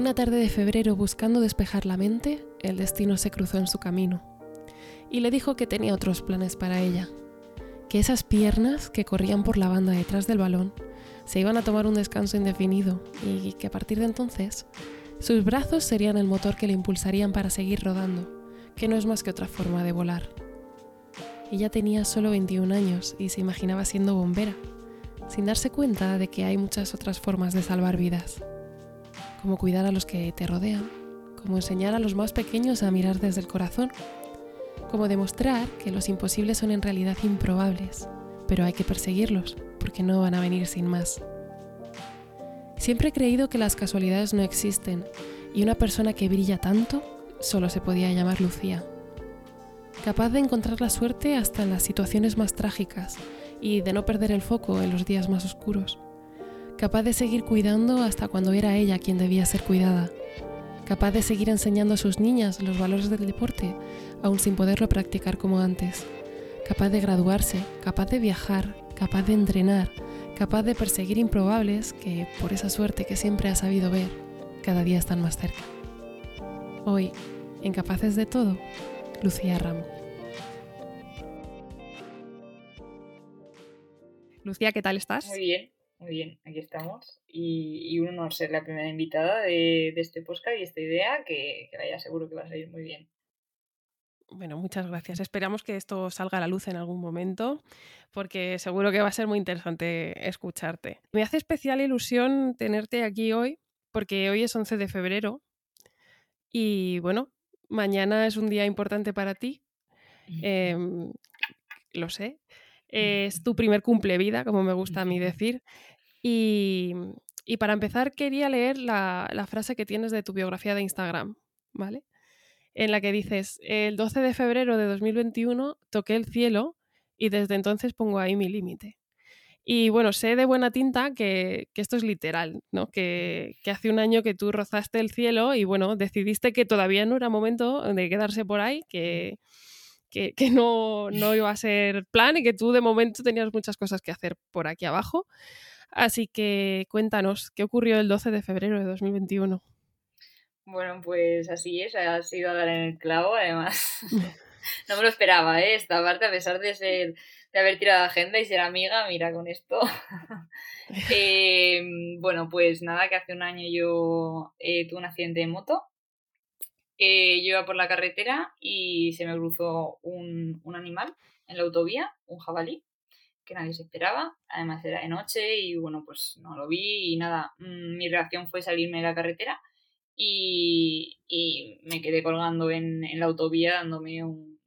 Una tarde de febrero buscando despejar la mente, el destino se cruzó en su camino y le dijo que tenía otros planes para ella, que esas piernas que corrían por la banda detrás del balón se iban a tomar un descanso indefinido y que a partir de entonces sus brazos serían el motor que le impulsarían para seguir rodando, que no es más que otra forma de volar. Ella tenía solo 21 años y se imaginaba siendo bombera, sin darse cuenta de que hay muchas otras formas de salvar vidas, como cuidar a los que te rodean, como enseñar a los más pequeños a mirar desde el corazón como demostrar que los imposibles son en realidad improbables, pero hay que perseguirlos, porque no van a venir sin más. Siempre he creído que las casualidades no existen, y una persona que brilla tanto solo se podía llamar Lucía. Capaz de encontrar la suerte hasta en las situaciones más trágicas y de no perder el foco en los días más oscuros. Capaz de seguir cuidando hasta cuando era ella quien debía ser cuidada capaz de seguir enseñando a sus niñas los valores del deporte, aún sin poderlo practicar como antes, capaz de graduarse, capaz de viajar, capaz de entrenar, capaz de perseguir improbables que, por esa suerte que siempre ha sabido ver, cada día están más cerca. Hoy, en Capaces de Todo, Lucía Ramos. Lucía, ¿qué tal estás? Muy bien. Muy bien, aquí estamos. Y, y un honor ser la primera invitada de, este podcast y esta idea que, que vaya seguro que va a salir muy bien. Bueno, muchas gracias. Esperamos que esto salga a la luz en algún momento, porque seguro que va a ser muy interesante escucharte. Me hace especial ilusión tenerte aquí hoy, porque hoy es 11 de febrero y bueno, mañana es un día importante para ti. Em, lo sé. Es tu primer cumple vida, como me gusta a mí decir. Y, para empezar, quería leer la, frase que tienes de tu biografía de Instagram, ¿vale? En la que dices, el 12 de febrero de 2021 toqué el cielo y desde entonces pongo ahí mi límite. Y bueno, sé de buena tinta que, esto es literal, ¿no? Que, hace un año que tú rozaste el cielo y bueno, decidiste que todavía no era momento de quedarse por ahí, que, que, no, no, iba a ser plan y que tú de momento tenías muchas cosas que hacer por aquí abajo. Así que cuéntanos, ¿qué ocurrió el 12 de febrero de 2021? Bueno, pues así es, ha sido dar en el clavo, además. no me lo esperaba, ¿eh? Esta parte, a pesar de ser de haber tirado agenda y ser amiga, mira con esto. Em, bueno, pues nada, que hace un año yo eh, tuve un accidente de moto. Eh, yo iba por la carretera y se me cruzó un, un animal en la autovía, un jabalí que nadie se esperaba. Además era de noche y bueno, pues no lo vi y nada, mm, mi reacción fue salirme de la carretera y, me quedé colgando en, la autovía dándome un,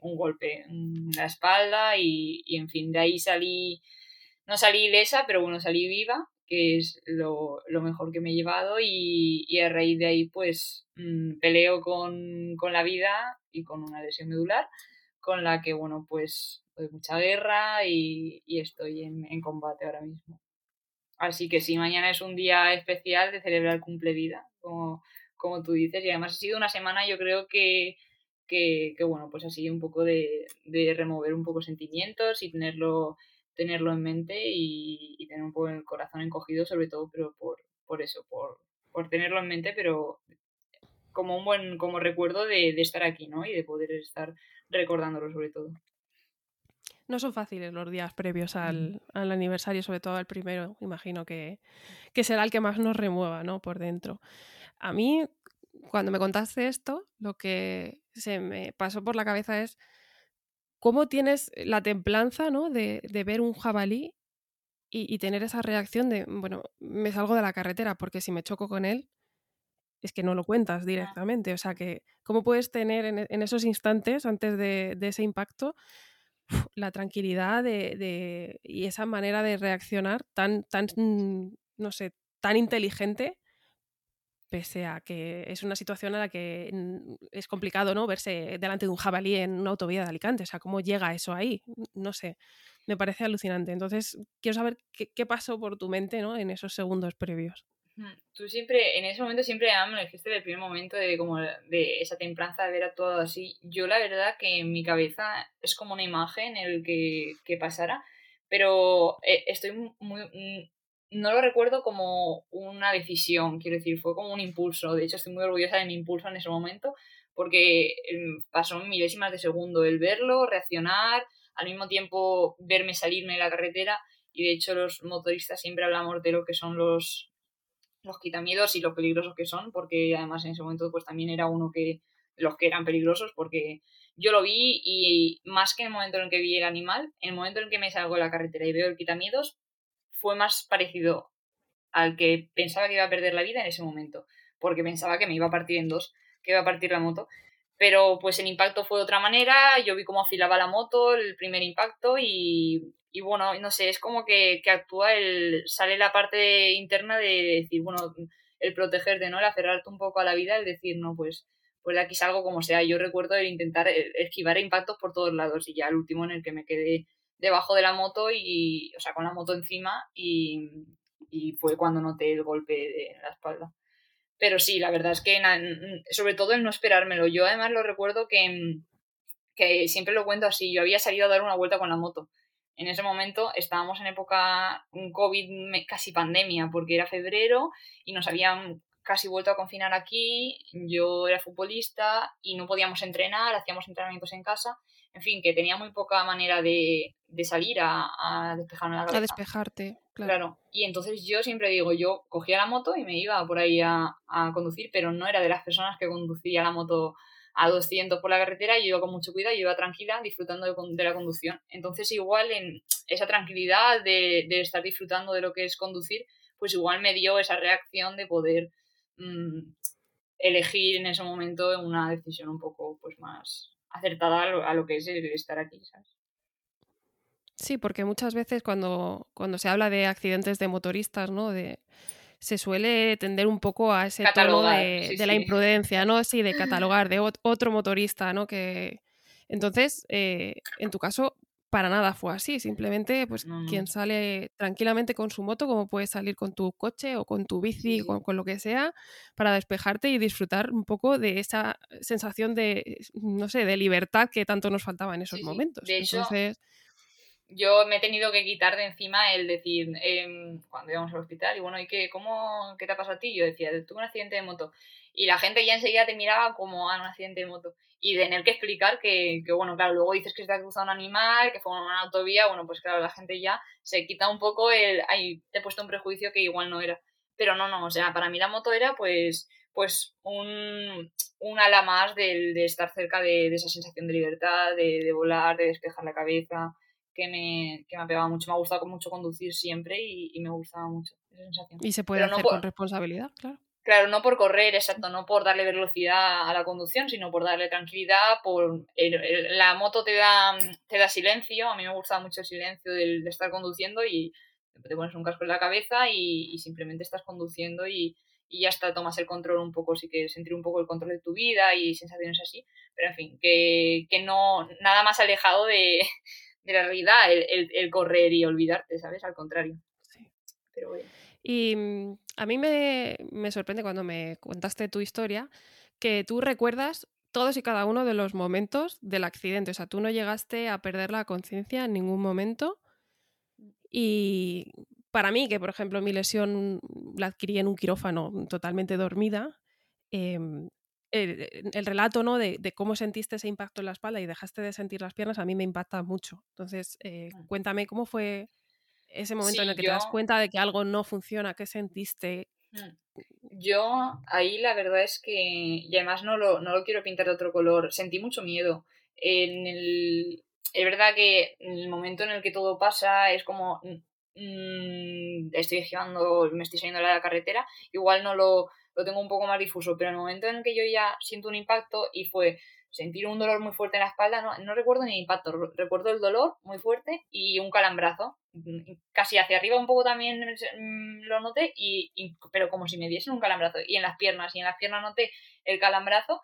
golpe en la espalda y, en fin, de ahí salí, no salí ilesa, pero bueno, salí viva, que es lo, mejor que me he llevado y, a raíz de ahí pues mm, peleo con, con la vida y con una lesión medular con la que, bueno, pues de mucha guerra y, estoy en, combate ahora mismo. Así que sí, mañana es un día especial de celebrar cumple vida, como, como tú dices, y además ha sido una semana yo creo que, que, bueno, pues así un poco de, remover un poco sentimientos y tenerlo, tenerlo en mente y, tener un poco el corazón encogido sobre todo, pero por, por eso, por, por tenerlo en mente, pero como un buen como recuerdo de, de, estar aquí, ¿no? Y de poder estar recordándolo sobre todo. No son fáciles los días previos al, aniversario, sobre todo al primero, imagino que, será el que más nos remueva, ¿no? Por dentro. A mí, cuando me contaste esto, lo que se me pasó por la cabeza es cómo tienes la templanza, ¿no? De, ver un jabalí y, tener esa reacción de, bueno, me salgo de la carretera porque si me choco con él, es que no lo cuentas directamente. O sea, que cómo puedes tener en, esos instantes, antes de, ese impacto, la tranquilidad de, y esa manera de reaccionar tan, tan, mm, no sé, tan inteligente, pese a que es una situación a la que mm, es complicado, ¿no? Verse delante de un jabalí en una autovía de Alicante. O sea, ¿cómo llega eso ahí? No sé, me parece alucinante. Entonces, quiero saber qué, pasó por tu mente, ¿no? En esos segundos previos. Tú siempre, en ese momento siempre me dijiste del primer momento de como de esa templanza de ver a todo así. Yo la verdad que en mi cabeza es como una imagen el que, que pasara, pero eh, estoy muy, no lo recuerdo como una decisión, quiero decir, fue como un impulso. De hecho, estoy muy orgullosa de mi impulso en ese momento, porque em, pasó milésimas de segundo el verlo, reaccionar, al mismo tiempo verme salirme de la carretera. Y de hecho, los motoristas siempre hablamos de lo que son los, los quitamiedos y lo peligrosos que son, porque además en ese momento pues también era uno que los que eran peligrosos, porque yo lo vi y más que en el momento en el que vi el animal, en el momento en el que me salgo de la carretera y veo el quitamiedos, fue más parecido al que pensaba que iba a perder la vida en ese momento, porque pensaba que me iba a partir en dos, que iba a partir la moto. Pero pues el impacto fue de otra manera, yo vi cómo afilaba la moto, el primer impacto y, y bueno, no sé, es como que, que, actúa el, sale la parte interna de decir, bueno, el protegerte, ¿no? El aferrarte un poco a la vida, el decir, no, pues, pues de aquí salgo como sea. Yo recuerdo el intentar e, esquivar impactos por todos lados y ya el último en el que me quedé debajo de la moto y, o sea, con la moto encima y, y fue cuando noté el golpe de la espalda. Pero sí, la verdad es que sobre todo el no esperármelo. Yo además lo recuerdo que, que siempre lo cuento así, yo había salido a dar una vuelta con la moto. En ese momento estábamos en época un COVID casi pandemia, porque era febrero y nos habían casi vuelto a confinar aquí, yo era futbolista y no podíamos entrenar, hacíamos entrenamientos en casa en fin, que tenía muy poca manera de, salir a, despejarme la cabeza. A despejarte, claro. Y entonces yo siempre digo, yo cogía la moto y me iba por ahí a, conducir, pero no era de las personas que conducía la moto a 200 por la carretera, yo iba con mucho cuidado, yo iba tranquila, disfrutando de, la conducción. Entonces igual en esa tranquilidad de, estar disfrutando de lo que es conducir, pues igual me dio esa reacción de poder mm, elegir en ese momento una decisión un poco pues más, acertada a lo, que es el estar aquí, ¿sabes? Sí, porque muchas veces cuando, cuando se habla de accidentes de motoristas, ¿no? De, se suele tender un poco a ese tono de, la imprudencia, ¿no? Sí, de catalogar, de otro motorista, ¿no? Que... Entonces, eh, en tu caso, para nada fue así. Simplemente, pues, quien sale tranquilamente con su moto, como puedes salir con tu coche o con tu bici, Con, con, lo que sea, para despejarte y disfrutar un poco de esa sensación de, no sé, de libertad que tanto nos faltaba en esos momentos. De hecho, Entonces... yo me he tenido que quitar de encima el decir, em, cuando íbamos al hospital, y bueno, ¿y qué, cómo, qué te ha pasado a ti? Yo decía, tuve un accidente de moto. Y la gente ya enseguida te miraba como a un accidente de moto y tener que explicar que, que, bueno, claro, luego dices que se te ha cruzado un animal, que fue una autovía, bueno, pues claro, la gente ya se quita un poco el, ay, te he puesto un prejuicio que igual no era. Pero no, no, o sea, para mí la moto era pues, pues un, un ala más de, de estar cerca de, de, esa sensación de libertad, de, de, volar, de despejar la cabeza, que me, que me ha pegado mucho. Me ha gustado mucho conducir siempre y, y me gustaba mucho esa sensación. Y se puede hacer con responsabilidad, claro. Claro, no por correr, exacto, no por darle velocidad a la conducción, sino por darle tranquilidad, por la moto te da, te da silencio, a mí me gusta mucho el silencio de, estar conduciendo y te pones un casco en la cabeza y, simplemente estás conduciendo y, y, ya está, tomas el control un poco, sí que sentir un poco el control de tu vida y sensaciones así, pero en fin, que, que no, nada más alejado de, de la realidad el, el, correr y olvidarte, ¿sabes? Al contrario. Sí. Pero bueno. Y mm, a mí me, sorprende cuando me contaste tu historia que tú recuerdas todos y cada uno de los momentos del accidente. O sea, tú no llegaste a perder la conciencia en ningún momento. Y para mí, que por ejemplo mi lesión la adquirí en un quirófano totalmente dormida, em, el, relato ¿no? de, cómo sentiste ese impacto en la espalda y dejaste de sentir las piernas a mí me impacta mucho. Entonces, eh, cuéntame cómo fue ese momento en el que te das cuenta de que algo no funciona, ¿qué sentiste? Mm. Yo ahí la verdad es que, y además no lo, no lo quiero pintar de otro color, sentí mucho miedo. En el, es verdad que en el momento en el que todo pasa es como mmm, estoy girando, me estoy saliendo de la carretera, igual no lo, lo tengo un poco más difuso, pero en el momento en el que yo ya siento un impacto y fue sentir un dolor muy fuerte en la espalda, no, no recuerdo ni el impacto, recuerdo el dolor muy fuerte y un calambrazo. Mm, casi hacia arriba un poco también mm, lo noté, y, pero como si me diesen un calambrazo. Y en las piernas, y en las piernas noté el calambrazo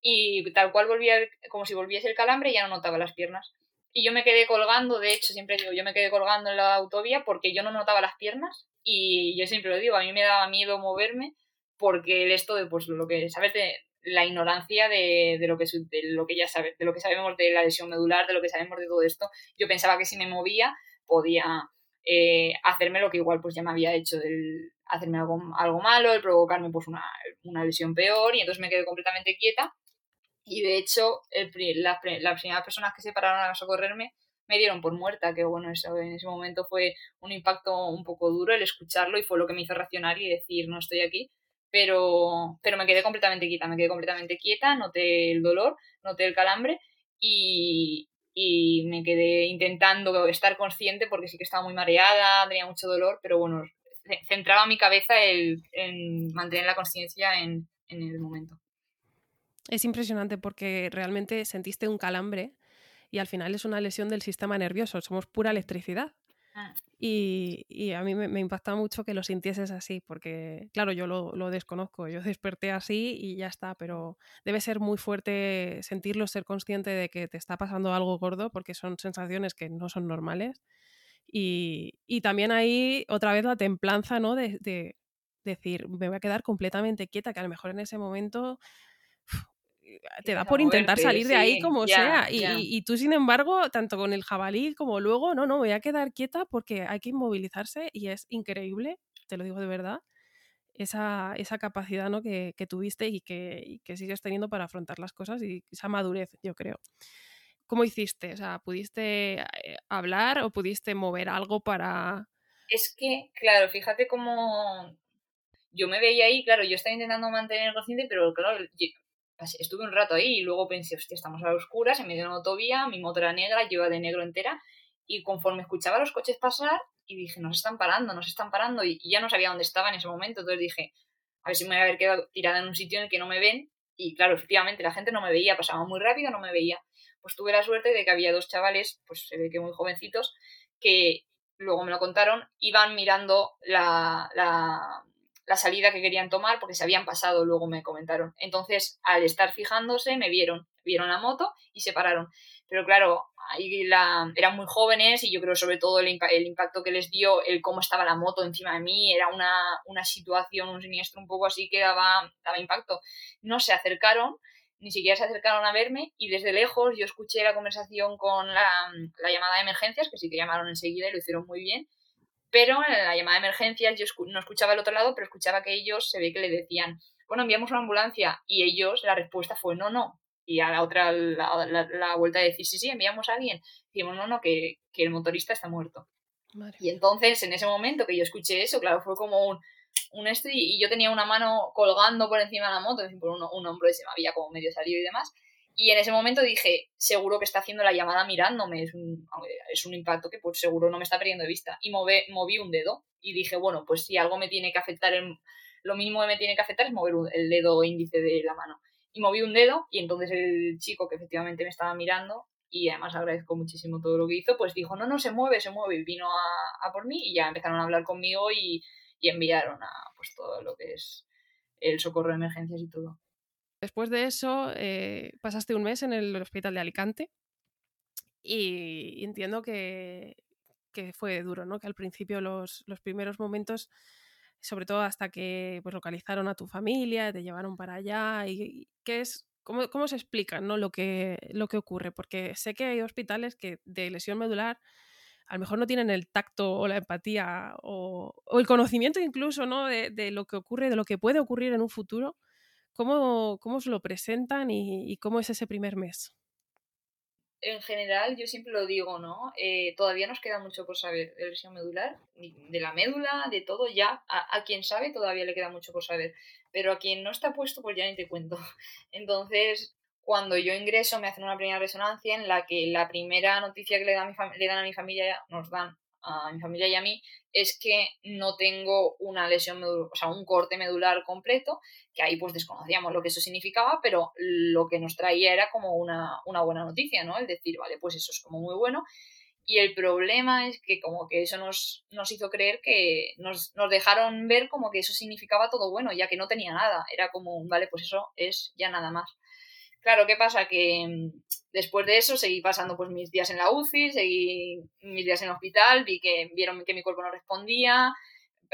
y tal cual volvía, como si volviese el calambre, ya no notaba las piernas. Y yo me quedé colgando, de hecho, siempre digo, yo me quedé colgando en la autovía porque yo no notaba las piernas y yo siempre lo digo, a mí me daba miedo moverme porque esto de pues lo que sabes de la ignorancia de, de, lo que, de lo que ya sabe, de lo que sabemos de la lesión medular, de lo que sabemos de todo esto. Yo pensaba que si me movía podía eh, hacerme lo que igual pues ya me había hecho, el hacerme algo, algo malo, el provocarme pues una, una lesión peor y entonces me quedé completamente quieta y de hecho las, las primeras personas que se pararon a socorrerme me dieron por muerta, que bueno, eso en ese momento fue un impacto un poco duro el escucharlo y fue lo que me hizo reaccionar y decir no estoy aquí, pero, pero me quedé completamente quieta, me quedé completamente quieta, noté el dolor, noté el calambre y, y me quedé intentando estar consciente porque sí que estaba muy mareada, tenía mucho dolor, pero bueno, centraba mi cabeza el, en mantener la conciencia en, en el momento. Es impresionante porque realmente sentiste un calambre y al final es una lesión del sistema nervioso, somos pura electricidad. Ah. Y, a mí me, impacta mucho que lo sintieses así, porque claro, yo lo, desconozco, yo desperté así y ya está, pero debe ser muy fuerte sentirlo, ser consciente de que te está pasando algo gordo, porque son sensaciones que no son normales. Y, también ahí otra vez la templanza, ¿no? De, de, decir, me voy a quedar completamente quieta, que a lo mejor en ese momento te da por intentar salir de ahí como sea. Y, tú, sin embargo, tanto con el jabalí como luego, no, no, voy a quedar quieta porque hay que inmovilizarse y es increíble, te lo digo de verdad, esa, esa capacidad ¿no? que, tuviste y que, que, sigues teniendo para afrontar las cosas y esa madurez, yo creo. ¿Cómo hiciste? O sea, ¿pudiste eh, hablar o pudiste mover algo para...? Es que, claro, fíjate cómo yo me veía ahí, claro, yo estaba intentando mantener consciente, pero claro, estuve un rato ahí y luego pensé, hostia, estamos a las oscuras, en medio de una autovía, mi moto era negra, yo iba de negro entera, y conforme escuchaba los coches pasar, y dije, nos están parando, nos están parando, y, ya no sabía dónde estaba en ese momento, entonces dije, a ver si me voy a haber quedado tirada en un sitio en el que no me ven, y claro, efectivamente, la gente no me veía, pasaba muy rápido, no me veía. Pues tuve la suerte de que había dos chavales, pues se ve que muy jovencitos, que luego me lo contaron, iban mirando la, la, la salida que querían tomar porque se habían pasado, luego me comentaron. Entonces, al estar fijándose, me vieron, vieron la moto y se pararon. Pero claro, ahí la, eran muy jóvenes y yo creo sobre todo el, impacto que les dio, el cómo estaba la moto encima de mí, era una, una situación, un siniestro un poco así que daba, daba impacto. No se acercaron, ni siquiera se acercaron a verme y desde lejos yo escuché la conversación con la, la llamada de emergencias, que sí que llamaron enseguida y lo hicieron muy bien pero en la llamada de emergencias yo no escuchaba el otro lado, pero escuchaba que ellos se ve que le decían, bueno, enviamos una ambulancia. Y ellos, la respuesta fue no, no. Y a la otra, la, vuelta de decir, sí, sí, enviamos a alguien. Decimos, no, no, que, el motorista está muerto. Y entonces, en ese momento que yo escuché eso, claro, fue como un, un esto y, yo tenía una mano colgando por encima de la moto, por un, un hombro se me había como medio salido y demás. Y en ese momento dije, seguro que está haciendo la llamada mirándome, es un, es un impacto que pues seguro no me está perdiendo de vista. Y moví un dedo y dije, bueno, pues si algo me tiene que afectar, lo mínimo que me tiene que afectar es mover el dedo índice de la mano. Y moví un dedo y entonces el chico que efectivamente me estaba mirando y además agradezco muchísimo todo lo que hizo, pues dijo, no, no, se mueve, se mueve, y vino a, por mí y ya empezaron a hablar conmigo y, y enviaron a pues todo lo que es el socorro de emergencias y todo. Después de eso, eh, pasaste un mes en el hospital de Alicante y, entiendo que, fue duro, ¿no? Que al principio los, primeros momentos, sobre todo hasta que pues, localizaron a tu familia, te llevaron para allá, y, ¿qué es, cómo, se explica ¿no? lo, que, lo que ocurre? Porque sé que hay hospitales que de lesión medular a lo mejor no tienen el tacto o la empatía o, el conocimiento incluso ¿no? de, de, lo que ocurre, de lo que puede ocurrir en un futuro ¿Cómo, cómo lo presentan y, cómo es ese primer mes? En general, yo siempre lo digo, ¿no? Eh, todavía nos queda mucho por saber de lesión medular, de la médula, de todo, ya. A, quien sabe todavía le queda mucho por saber. Pero a quien no está puesto, pues ya ni te cuento. Entonces, cuando yo ingreso, me hacen una primera resonancia en la que la primera noticia que le, mi le dan a mi familia, nos dan a mi familia y a mí es que no tengo una lesión o sea, un corte medular completo, que ahí pues desconocíamos lo que eso significaba, pero lo que nos traía era como una, buena noticia, ¿no? El decir, vale, pues eso es como muy bueno. Y el problema es que como que eso nos, nos hizo creer que nos, nos dejaron ver como que eso significaba todo bueno, ya que no tenía nada. Era como, vale, pues eso es ya nada más. Claro, ¿qué pasa? Que mm, después de eso seguí pasando pues mis días en la UCI, seguí mis días en el hospital, vi que vieron que mi cuerpo no respondía,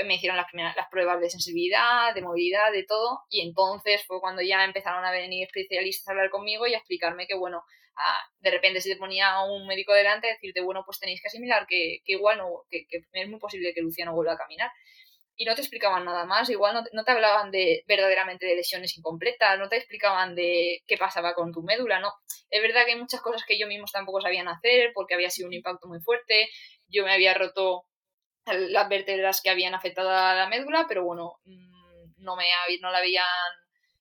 me hicieron las primeras las pruebas de sensibilidad, de movilidad, de todo, y entonces fue cuando ya empezaron a venir especialistas a hablar conmigo y a explicarme que bueno, de repente se te ponía un médico delante decirte, bueno, pues tenéis que asimilar que, igual no, que, que, es muy posible que Luciano vuelva a caminar y no te explicaban nada más, igual no, te hablaban de verdaderamente de lesiones incompletas, no te explicaban de qué pasaba con tu médula, no. Es verdad que hay muchas cosas que yo mismo tampoco sabían hacer porque había sido un impacto muy fuerte, yo me había roto las vértebras que habían afectado a la médula, pero bueno, mm, no, me, no la habían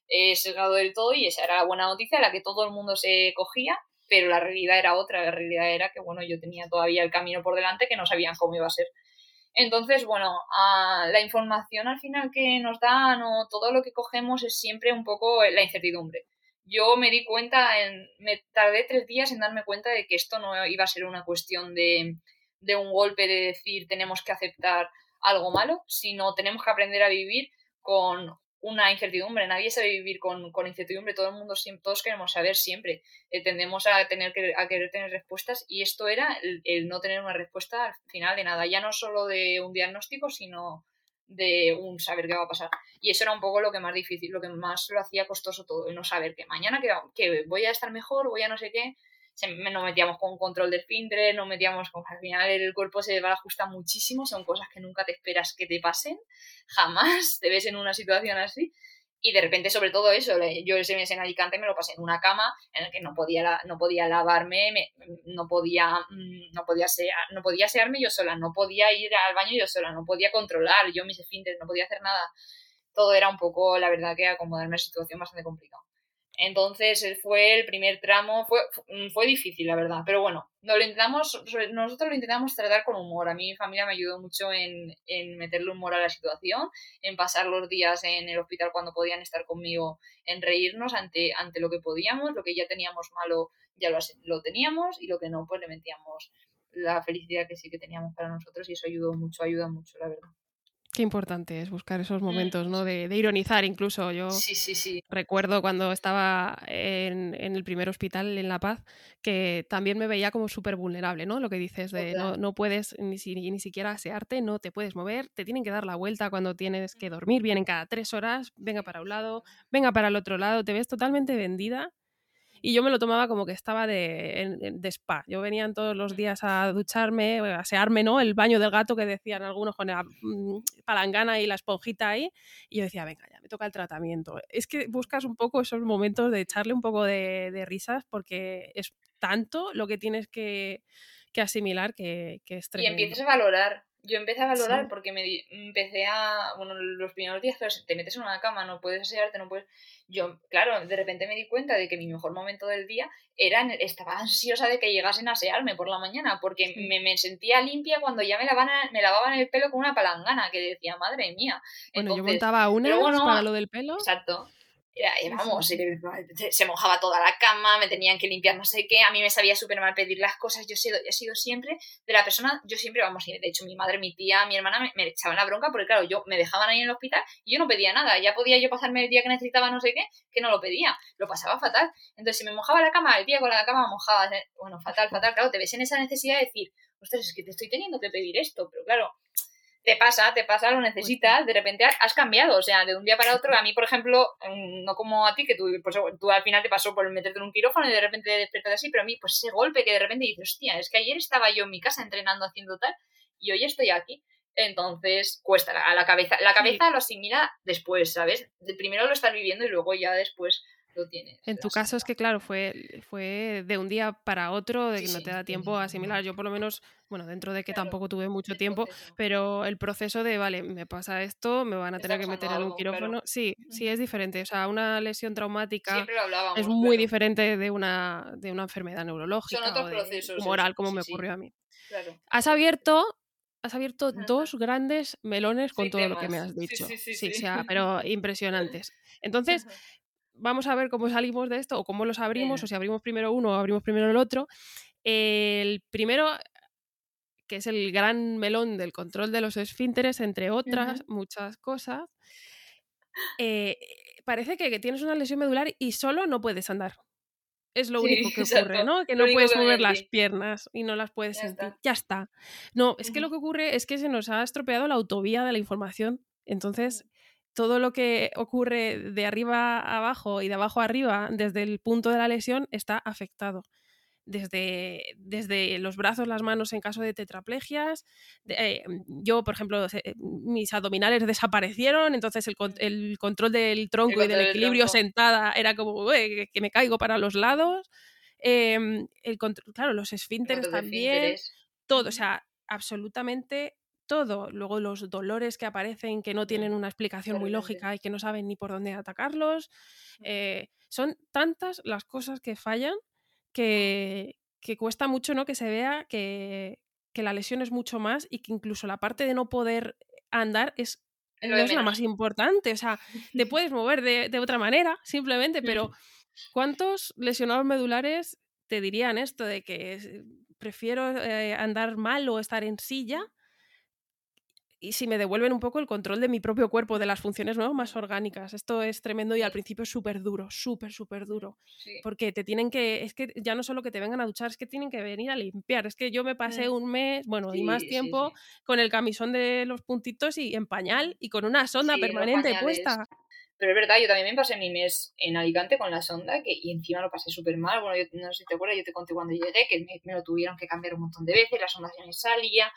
eh, sesgado del todo y esa era la buena noticia, la que todo el mundo se cogía, pero la realidad era otra, la realidad era que bueno, yo tenía todavía el camino por delante que no sabían cómo iba a ser. Entonces, bueno, la información al final que nos dan o todo lo que cogemos es siempre un poco la incertidumbre. Yo me di cuenta, en, me tardé tres días en darme cuenta de que esto no iba a ser una cuestión de, de un golpe de decir tenemos que aceptar algo malo, sino tenemos que aprender a vivir con una incertidumbre, nadie sabe vivir con, incertidumbre, todo el mundo, todos queremos saber siempre, eh, tendemos a, tener que, a querer tener respuestas y esto era el, no tener una respuesta al final de nada, ya no solo de un diagnóstico, sino de un saber qué va a pasar. Y eso era un poco lo que más difícil, lo que más lo hacía costoso todo, el no saber que mañana que, que voy a estar mejor, voy a no sé qué, nos metíamos con control del esfínter, nos metíamos con... Al final el cuerpo se va a ajustar muchísimo, son cosas que nunca te esperas que te pasen, jamás te ves en una situación así. Y de repente, sobre todo eso, yo ese mes en Alicante me lo pasé en una cama en la que no podía, no podía lavarme, no, podía, mm, no, podía no podía searme yo sola, no podía ir al baño yo sola, no podía controlar yo mis esfínteres, no podía hacer nada. Todo era un poco, la verdad, que acomodarme a una situación bastante complicada. Entonces fue el primer tramo, fue, mm, fue difícil, la verdad, pero bueno, lo intentamos, nosotros lo intentamos tratar con humor. A mi familia me ayudó mucho en, en meterle humor a la situación, en pasar los días en el hospital cuando podían estar conmigo, en reírnos ante, ante lo que podíamos, lo que ya teníamos malo ya lo, lo teníamos y lo que no, pues le metíamos la felicidad que sí que teníamos para nosotros y eso ayudó mucho, ayuda mucho, la verdad. Qué importante es buscar esos mm. momentos, ¿no? De, ironizar incluso. Yo recuerdo cuando estaba en, el primer hospital en La Paz que también me veía como súper vulnerable, ¿no? Lo que dices de no, no, puedes ni, ni, siquiera asearte, no te puedes mover, te tienen que dar la vuelta cuando tienes que dormir, vienen cada tres horas, venga para un lado, venga para el otro lado, te ves totalmente vendida y yo me lo tomaba como que estaba de, de spa. Yo venían todos los días a ducharme, a asearme, ¿no? El baño del gato que decían algunos con la mm, palangana y la esponjita ahí. Y yo decía, venga, ya, me toca el tratamiento. Es que buscas un poco esos momentos de echarle un poco de, de risas porque es tanto lo que tienes que, que asimilar que, que es tremendo. Y empiezas a valorar yo empecé a valorar porque me empecé a, bueno, los primeros días, te metes en una cama, no puedes asearte, no puedes... Yo, claro, de repente me di cuenta de que mi mejor momento del día era, estaba ansiosa de que llegasen a asearme por la mañana, porque me, me, sentía limpia cuando ya me lavaban, me lavaban el pelo con una palangana, que decía, madre mía. Bueno, yo montaba una para lo del pelo. Exacto. Y vamos, se mojaba toda la cama, me tenían que limpiar no sé qué, a mí me sabía súper mal pedir las cosas, yo he sido, he sido siempre de la persona, yo siempre, vamos, de hecho mi madre, mi tía, mi hermana me, echaban la bronca porque claro, yo me dejaban ahí en el hospital y yo no pedía nada, ya podía yo pasarme el día que necesitaba no sé qué, que no lo pedía, lo pasaba fatal. Entonces si me mojaba la cama, el día con la cama mojada, bueno, fatal, fatal, claro, te ves en esa necesidad de decir, ostras, es que te estoy teniendo que pedir esto, pero claro, te pasa, te pasa, lo pues necesitas, de repente has cambiado, o sea, de un día para otro, a mí, por ejemplo, mm, no como a ti, que tú, pues, tú al final te pasó por meterte en un quirófano y de repente te despertas así, pero a mí, pues ese golpe que de repente dices, hostia, es que ayer estaba yo en mi casa entrenando haciendo tal y hoy estoy aquí. Entonces, cuesta a la cabeza. La cabeza lo asimila después, ¿sabes? Primero lo estás viviendo y luego ya después en tu caso es que, claro, fue, fue de un día para otro, de que no te da tiempo a asimilar. Yo por lo menos, bueno, dentro de que tampoco tuve mucho tiempo, pero el proceso de, vale, me pasa esto, me van a tener que meter en un quirófano, sí, sí es diferente. O sea, una lesión traumática es muy diferente de una, de una enfermedad neurológica o moral, como me ocurrió a mí. Has abierto has abierto dos grandes melones con todo lo que me has dicho. Sí, sí, sí, pero impresionantes. Entonces, vamos a ver cómo salimos de esto o cómo los abrimos, o si abrimos primero uno o abrimos primero el otro. El primero, que es el gran melón del control de los esfínteres, entre otras muchas cosas, eh, parece que, tienes una lesión medular y solo no puedes andar. Es lo único que ocurre, ¿no? Que no puedes mover las piernas y no las puedes sentir. Ya está. No, es que lo que ocurre es que se nos ha estropeado la autovía de la información. Entonces, todo lo que ocurre de arriba a abajo y de abajo a arriba desde el punto de la lesión está afectado. desde, desde los brazos, las manos en caso de tetraplegias. Eh, yo, por ejemplo, mis abdominales desaparecieron, entonces el, el control del tronco y del equilibrio sentada era como que me caigo para los lados. Em, el claro, los esfínteres también, todo, o sea, absolutamente todo. Luego los dolores que aparecen que no tienen una explicación muy lógica y que no saben ni por dónde atacarlos. Eh, son tantas las cosas que fallan que, que cuesta mucho ¿no? que se vea que, que, la lesión es mucho más y que incluso la parte de no poder andar es, no es la más importante. O sea, te puedes mover de, de otra manera, simplemente, pero ¿cuántos lesionados medulares te dirían esto de que prefiero eh, andar mal o estar en silla y si me devuelven un poco el control de mi propio cuerpo, de las funciones ¿no? más orgánicas. Esto es tremendo y al principio es súper duro, súper, súper duro. Porque te tienen que, es que ya no solo que te vengan a duchar, es que tienen que venir a limpiar. Es que yo me pasé mm. un mes, bueno, y más tiempo con el camisón de los puntitos y en pañal y con una sonda permanente puesta. Pero es verdad, yo también me pasé mi mes en Alicante con la sonda que, y encima lo pasé súper mal. Bueno, yo no sé si te acuerdas, yo te conté cuando llegué que me, lo tuvieron que cambiar un montón de veces, la sonda ya me salía,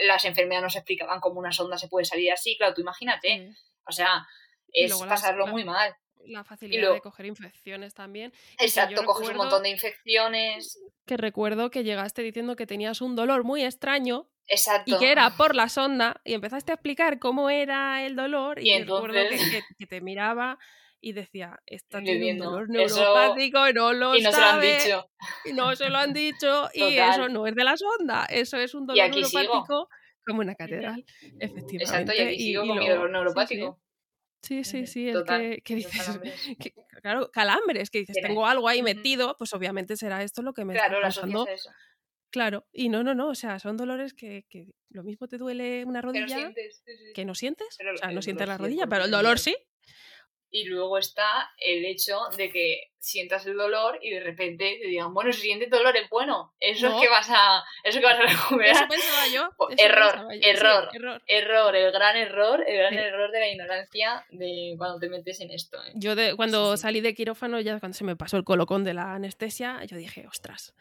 las enfermedades no se explicaban cómo una sonda se puede salir así, claro, tú imagínate. O sea, es pasarlo muy mal. La facilidad de coger infecciones también. Exacto, coges un montón de infecciones. Que recuerdo que llegaste diciendo que tenías un dolor muy extraño Exacto. Y que era por la sonda, y empezaste a explicar cómo era el dolor, y, recuerdo que, te miraba y decía, está teniendo un dolor neuropático, y no lo y no se lo han dicho. Y no se lo han dicho, y eso no es de la sonda, eso es un dolor neuropático como una catedral, efectivamente. Exacto, y aquí sigo con mi dolor neuropático. Sí, sí, sí, es que, dices, claro, calambres, que dices, tengo algo ahí metido, pues obviamente será esto lo que me claro, está pasando. Eso. Claro, y no, no, no, o sea, son dolores que, que lo mismo te duele una rodilla que no sientes, que no, sientes, o sea, no sientes la rodilla, pero el dolor sí. Y luego está el hecho de que sientas el dolor y de repente te digan, bueno, si sientes dolor es bueno, eso es que vas a, eso que vas a recuperar. Eso pensaba yo. error, error, error, error, el gran error, el gran error de la ignorancia de cuando te metes en esto. ¿eh? Yo de, cuando salí de quirófano, ya cuando se me pasó el colocón de la anestesia, yo dije, ostras,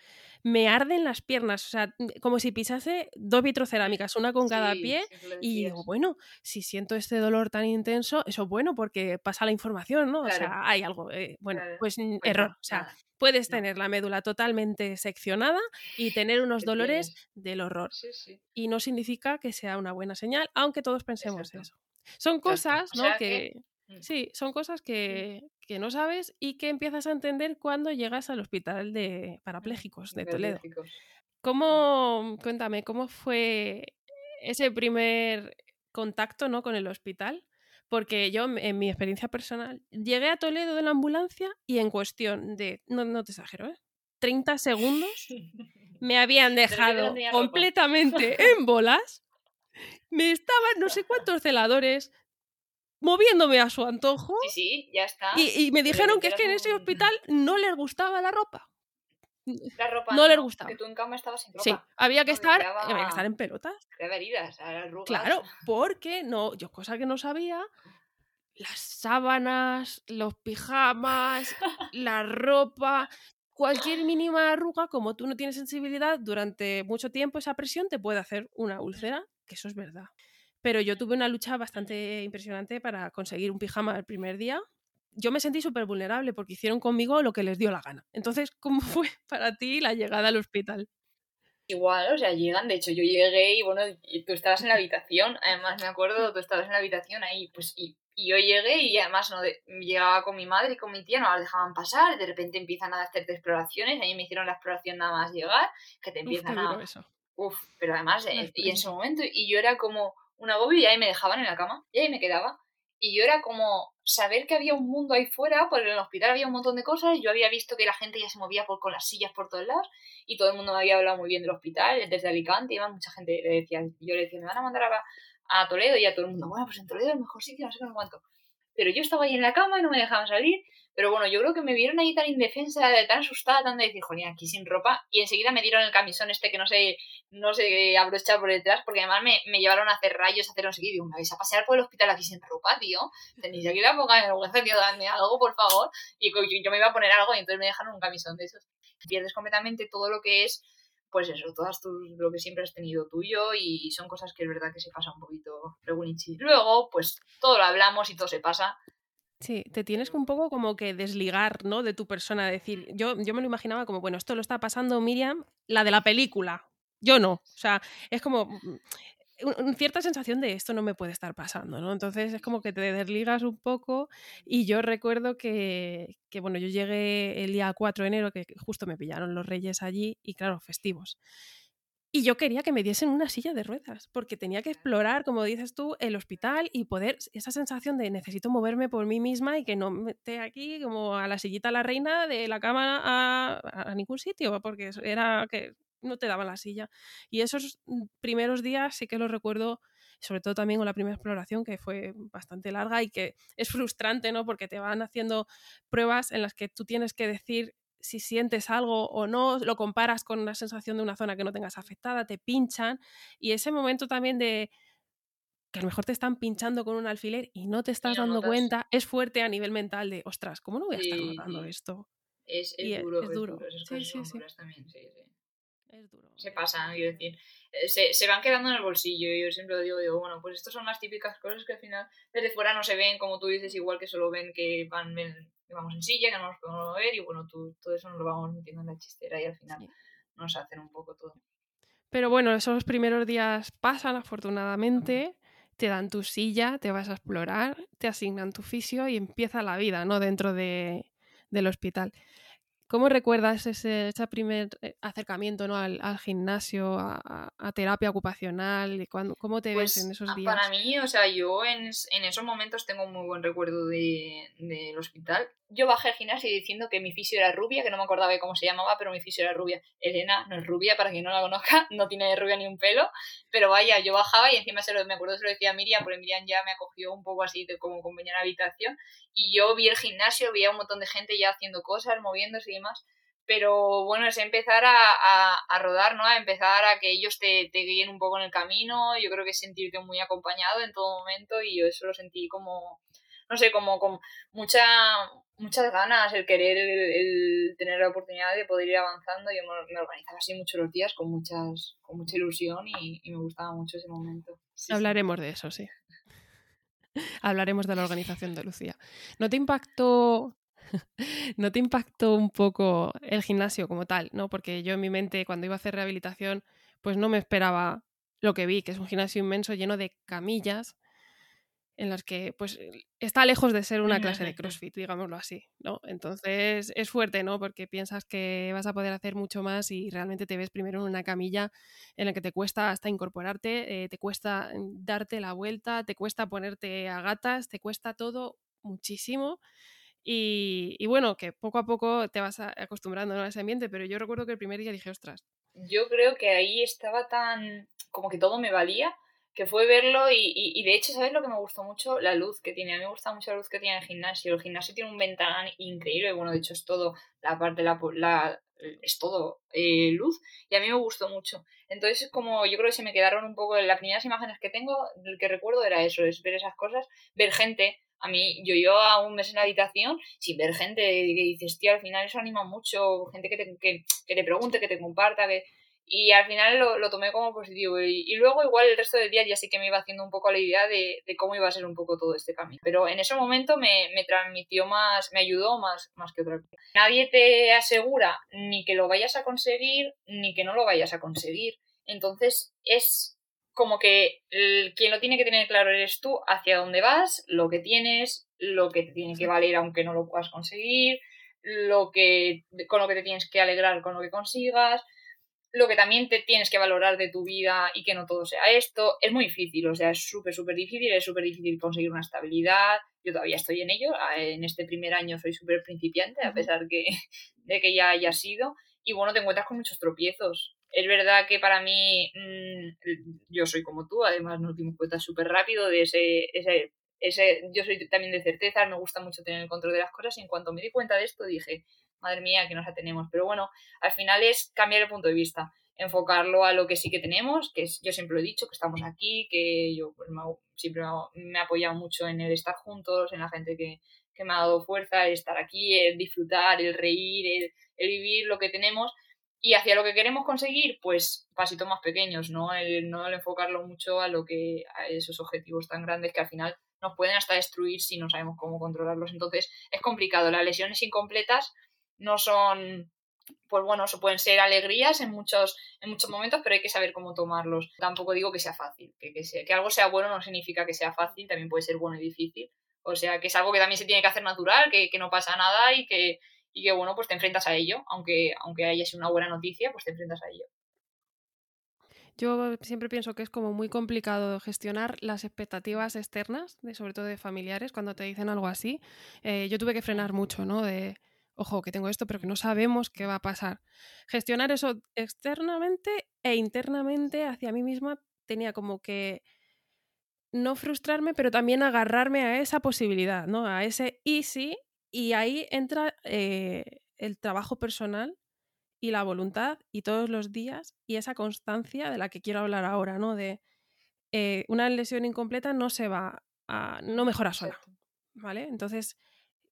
me arden las piernas, o sea, como si pisase dos vitrocerámicas, una con cada pie, y digo, bueno, si siento este dolor tan intenso, eso es bueno porque pasa la información, ¿no? O sea, hay algo, eh, bueno, pues, pues, error, o sea, puedes tener la médula totalmente seccionada y tener unos dolores del horror. Y no significa que sea una buena señal, aunque todos pensemos eso. Son cosas, ¿no? que Mm. Sí, son cosas que, no sabes y que empiezas a entender cuando llegas al hospital de parapléjicos de Toledo. Mm. ¿Cómo, cuéntame, cómo fue ese primer contacto ¿no? con el hospital? Porque yo, en mi experiencia personal, llegué a Toledo de la ambulancia y en cuestión de, no, no te exagero, ¿eh? 30 segundos me habían dejado completamente en bolas. Me estaban no sé cuántos celadores moviéndome a su antojo. Sí, sí, ya está. Y, me dijeron que es que en ese hospital no les gustaba la ropa. La ropa no, les gustaba. Que tú en cama estabas sin ropa. Sí, había que, estar, había que estar en pelotas. Creaba heridas, arrugas. Claro, porque no, yo cosa que no sabía, las sábanas, los pijamas, la ropa, cualquier mínima arruga, como tú no tienes sensibilidad, durante mucho tiempo esa presión te puede hacer una úlcera, que eso es verdad. Pero yo tuve una lucha bastante impresionante para conseguir un pijama el primer día. Yo me sentí súper vulnerable porque hicieron conmigo lo que les dio la gana. Entonces, ¿cómo fue para ti la llegada al hospital? Igual, o sea, llegan, de hecho yo llegué y bueno, tú estabas en la habitación, además me acuerdo, tú estabas en la habitación ahí, pues y, yo llegué y además no llegaba con mi madre y con mi tía, no las dejaban pasar, de repente empiezan a hacerte exploraciones, a mí me hicieron la exploración nada más llegar, que te empiezan a... Eso. Uf, pero además, y en ese momento, y yo era como, un agobio y ahí me dejaban en la cama y ahí me quedaba. Y yo era como saber que había un mundo ahí fuera, porque en el hospital había un montón de cosas, yo había visto que la gente ya se movía por, con las sillas por todos lados y todo el mundo me había hablado muy bien del hospital, desde Alicante, además mucha gente le decía, yo le decía, me van a mandar a, a Toledo y a todo el mundo, bueno, pues en Toledo es el mejor sitio, no sé cuánto. pero yo estaba ahí en la cama y no me dejaban salir. Pero bueno, yo creo que me vieron ahí tan indefensa, tan asustada, tan de decir, jolín, aquí sin ropa. Y enseguida me dieron el camisón este que no sé, no sé abrochar por detrás, porque además me, me llevaron a hacer rayos, a hacer no me vais a pasear por el hospital aquí sin ropa, tío. Tenéis aquí la poca vergüenza, tío, dadme algo, por favor. Y yo me iba a poner algo y entonces me dejaron un camisón de esos. Pierdes completamente todo lo que es pues eso, todas tus, lo que siempre has tenido tuyo y son cosas que es verdad que se pasa un poquito. Luego, pues todo lo hablamos y todo se pasa. Sí, te tienes un poco como que desligar, ¿no? De tu persona, decir, yo, yo me lo imaginaba como, bueno, esto lo está pasando Miriam, la de la película, yo no. O sea, es como, mm, cierta sensación de esto no me puede estar pasando, ¿no? Entonces es como que te desligas un poco y yo recuerdo que, que, bueno, yo llegué el día 4 de enero, que justo me pillaron los reyes allí y claro, festivos. Y yo quería que me diesen una silla de ruedas, porque tenía que explorar, como dices tú, el hospital y poder, esa sensación de necesito moverme por mí misma y que no me esté aquí como a la sillita la reina de la cama a, a ningún sitio, porque era que no te daban la silla. Y esos primeros días sí que los recuerdo, sobre todo también con la primera exploración, que fue bastante larga y que es frustrante, ¿no? Porque te van haciendo pruebas en las que tú tienes que decir si sientes algo o no, lo comparas con una sensación de una zona que no tengas afectada, te pinchan y ese momento también de que a lo mejor te están pinchando con un alfiler y no te estás dando cuenta, es fuerte a nivel mental de, ostras, ¿cómo no voy a estar notando esto? Es, duro, es, duro. sí, sí, sí. También, sí, sí es duro. Se pasan, quiero decir. Eh, se, se, van quedando en el bolsillo. Y yo siempre lo digo, digo, bueno, pues estas son las típicas cosas que al final desde fuera no se ven, como tú dices, igual que solo ven que van que vamos en silla, que no nos podemos ver, y bueno, tú, todo eso nos lo vamos metiendo en la chistera y al final nos hacen un poco todo. Pero bueno, esos primeros días pasan, afortunadamente. Te dan tu silla, te vas a explorar, te asignan tu fisio y empieza la vida, ¿no? Dentro de, del hospital. ¿Cómo recuerdas ese, primer eh, acercamiento ¿no? al, gimnasio, a, terapia ocupacional? ¿Cómo te ves en pues, esos días? Para mí, o sea, yo en, esos momentos tengo un muy buen recuerdo del hospital yo bajé al gimnasio diciendo que mi fisio era rubia, que no me acordaba de cómo se llamaba, pero mi fisio era rubia. Elena no es rubia, para quien no la conozca, no tiene rubia ni un pelo, pero vaya, yo bajaba y encima se lo, me acuerdo se lo decía a Miriam, porque Miriam ya me acogió un poco así como compañera de habitación, y yo vi el gimnasio, vi a un montón de gente ya haciendo cosas, moviéndose y demás, pero bueno, es empezar a, a, rodar, ¿no? A empezar a que ellos te, te, guíen un poco en el camino, yo creo que sentirte muy acompañado en todo momento y yo eso lo sentí como, no sé, como con mucha, muchas ganas, el querer, el, tener la oportunidad de poder ir avanzando. Yo me, organizaba así mucho los días con, muchas, con mucha ilusión y, me gustaba mucho ese momento. Hablaremos de eso, sí. Hablaremos de la organización de Lucía. ¿No te impactó ¿No te impactó un poco el gimnasio como tal? ¿no? Porque yo en mi mente, cuando iba a hacer rehabilitación, pues no me esperaba lo que vi, que es un gimnasio inmenso lleno de camillas en las que pues está lejos de ser una clase de CrossFit, digámoslo así, ¿no? Entonces es fuerte, ¿no? Porque piensas que vas a poder hacer mucho más y realmente te ves primero en una camilla en la que te cuesta hasta incorporarte, eh, te cuesta mm, darte la vuelta, te cuesta ponerte a gatas, te cuesta todo muchísimo. Y, y bueno, que poco a poco te vas acostumbrando a ese ambiente, pero yo recuerdo que el primer día dije, ostras. Yo creo que ahí estaba tan, como que todo me valía, que fue verlo y, y, de hecho, ¿sabes lo que me gustó mucho? La luz que tiene. A mí me gusta mucho la luz que tiene el gimnasio. El gimnasio tiene un ventanal increíble. Bueno, de hecho es todo, la parte, la, la es todo eh, luz y a mí me gustó mucho. Entonces, como yo creo que se me quedaron un poco, las primeras imágenes que tengo, el que recuerdo era eso, es ver esas cosas, ver gente. A mí, yo llevo un mes en la habitación sin ver gente que dices, tío, al final eso anima mucho, gente que te, que, que te pregunte, que te comparta, que y al final lo, lo tomé como positivo. Y, luego igual el resto del día ya sí que me iba haciendo un poco la idea de, de, cómo iba a ser un poco todo este camino. Pero en ese momento me, me transmitió más, me ayudó más, más que otra cosa. Nadie te asegura ni que lo vayas a conseguir, ni que no lo vayas a conseguir. Entonces es como que el, quien lo tiene que tener claro eres tú, hacia dónde vas, lo que tienes, lo que te tiene que valer aunque no lo puedas conseguir, lo que, con lo que te tienes que alegrar con lo que consigas lo que también te tienes que valorar de tu vida y que no todo sea esto, es muy difícil, o sea, es súper, súper difícil, es súper difícil conseguir una estabilidad, yo todavía estoy en ello, en este primer año soy súper principiante, a pesar que, de que ya haya sido, y bueno, te encuentras con muchos tropiezos. Es verdad que para mí, mm, yo soy como tú, además nos dimos cuenta súper rápido de ese, ese ese, yo soy también de certeza, me gusta mucho tener el control de las cosas y en cuanto me di cuenta de esto dije, madre mía, que nos atenemos. Pero bueno, al final es cambiar el punto de vista, enfocarlo a lo que sí que tenemos, que es, yo siempre lo he dicho, que estamos aquí, que yo pues, siempre me, he apoyado mucho en el estar juntos, en la gente que, que me ha dado fuerza, el estar aquí, el disfrutar, el reír, el, el vivir lo que tenemos y hacia lo que queremos conseguir, pues pasitos más pequeños, ¿no? El, no el enfocarlo mucho a lo que a esos objetivos tan grandes que al final nos pueden hasta destruir si no sabemos cómo controlarlos. Entonces es complicado. Las lesiones incompletas no son, pues bueno, pueden ser alegrías en muchos, en muchos momentos, pero hay que saber cómo tomarlos. Tampoco digo que sea fácil. Que, que algo sea bueno no significa que sea fácil, también puede ser bueno y difícil. O sea, que es algo que también se tiene que hacer natural, que, que no pasa nada y que, y que bueno, pues te enfrentas a ello, aunque, aunque haya sido una buena noticia, pues te enfrentas a ello. Yo siempre pienso que es como muy complicado gestionar las expectativas externas, de, sobre todo de familiares, cuando te dicen algo así. Eh, yo tuve que frenar mucho, ¿no? De, ojo, que tengo esto, pero que no sabemos qué va a pasar. Gestionar eso externamente e internamente hacia mí misma tenía como que no frustrarme, pero también agarrarme a esa posibilidad, ¿no? A ese easy y ahí entra eh, el trabajo personal y la voluntad y todos los días y esa constancia de la que quiero hablar ahora, ¿no? De eh, una lesión incompleta no se va a, no mejora sola, ¿vale? Entonces,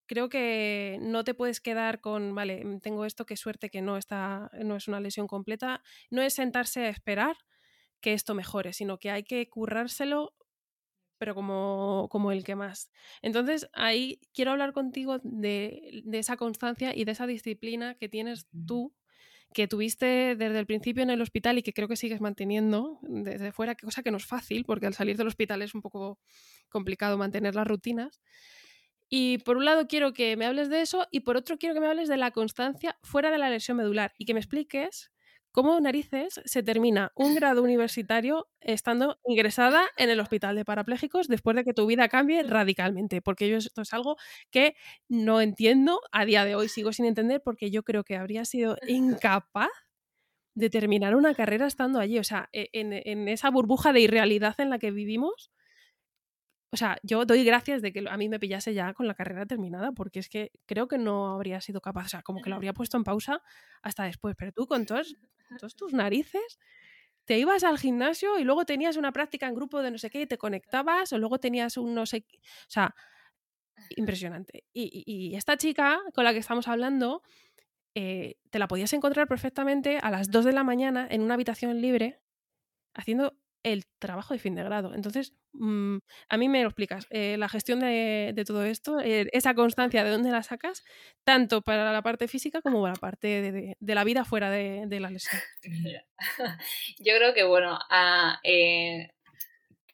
creo que no te puedes quedar con, vale, mm, tengo esto, qué suerte que no, está, no es una lesión completa, no es sentarse a esperar que esto mejore, sino que hay que currárselo pero como, como el que más. Entonces, ahí quiero hablar contigo de, de, esa constancia y de esa disciplina que tienes tú, que tuviste desde el principio en el hospital y que creo que sigues manteniendo desde fuera, cosa que no es fácil, porque al salir del hospital es un poco complicado mantener las rutinas. Y por un lado quiero que me hables de eso y por otro quiero que me hables de la constancia fuera de la lesión medular y que me expliques ¿Cómo narices se termina un grado universitario estando ingresada en el hospital de parapléjicos después de que tu vida cambie radicalmente? Porque yo esto es algo que no entiendo, a día de hoy sigo sin entender porque yo creo que habría sido incapaz de terminar una carrera estando allí. O sea, e, en, en esa burbuja de irrealidad en la que vivimos, o sea, yo doy gracias de que a mí me pillase ya con la carrera terminada, porque es que creo que no habría sido capaz, o sea, como que lo habría puesto en pausa hasta después, pero tú con todos tus narices te ibas al gimnasio y luego tenías una práctica en grupo de no sé qué y te conectabas, o luego tenías un no sé qué, o sea, impresionante. Y, y, esta chica con la que estamos hablando, eh, te la podías encontrar perfectamente a las 2 de la mañana en una habitación libre haciendo el trabajo de fin de grado. Entonces, mm, a mí me lo explicas, eh, la gestión de, todo esto, eh, esa constancia, ¿de dónde la sacas? Tanto para la parte física como para la parte de, la vida fuera de, la lesión. Yo creo que, bueno, eh,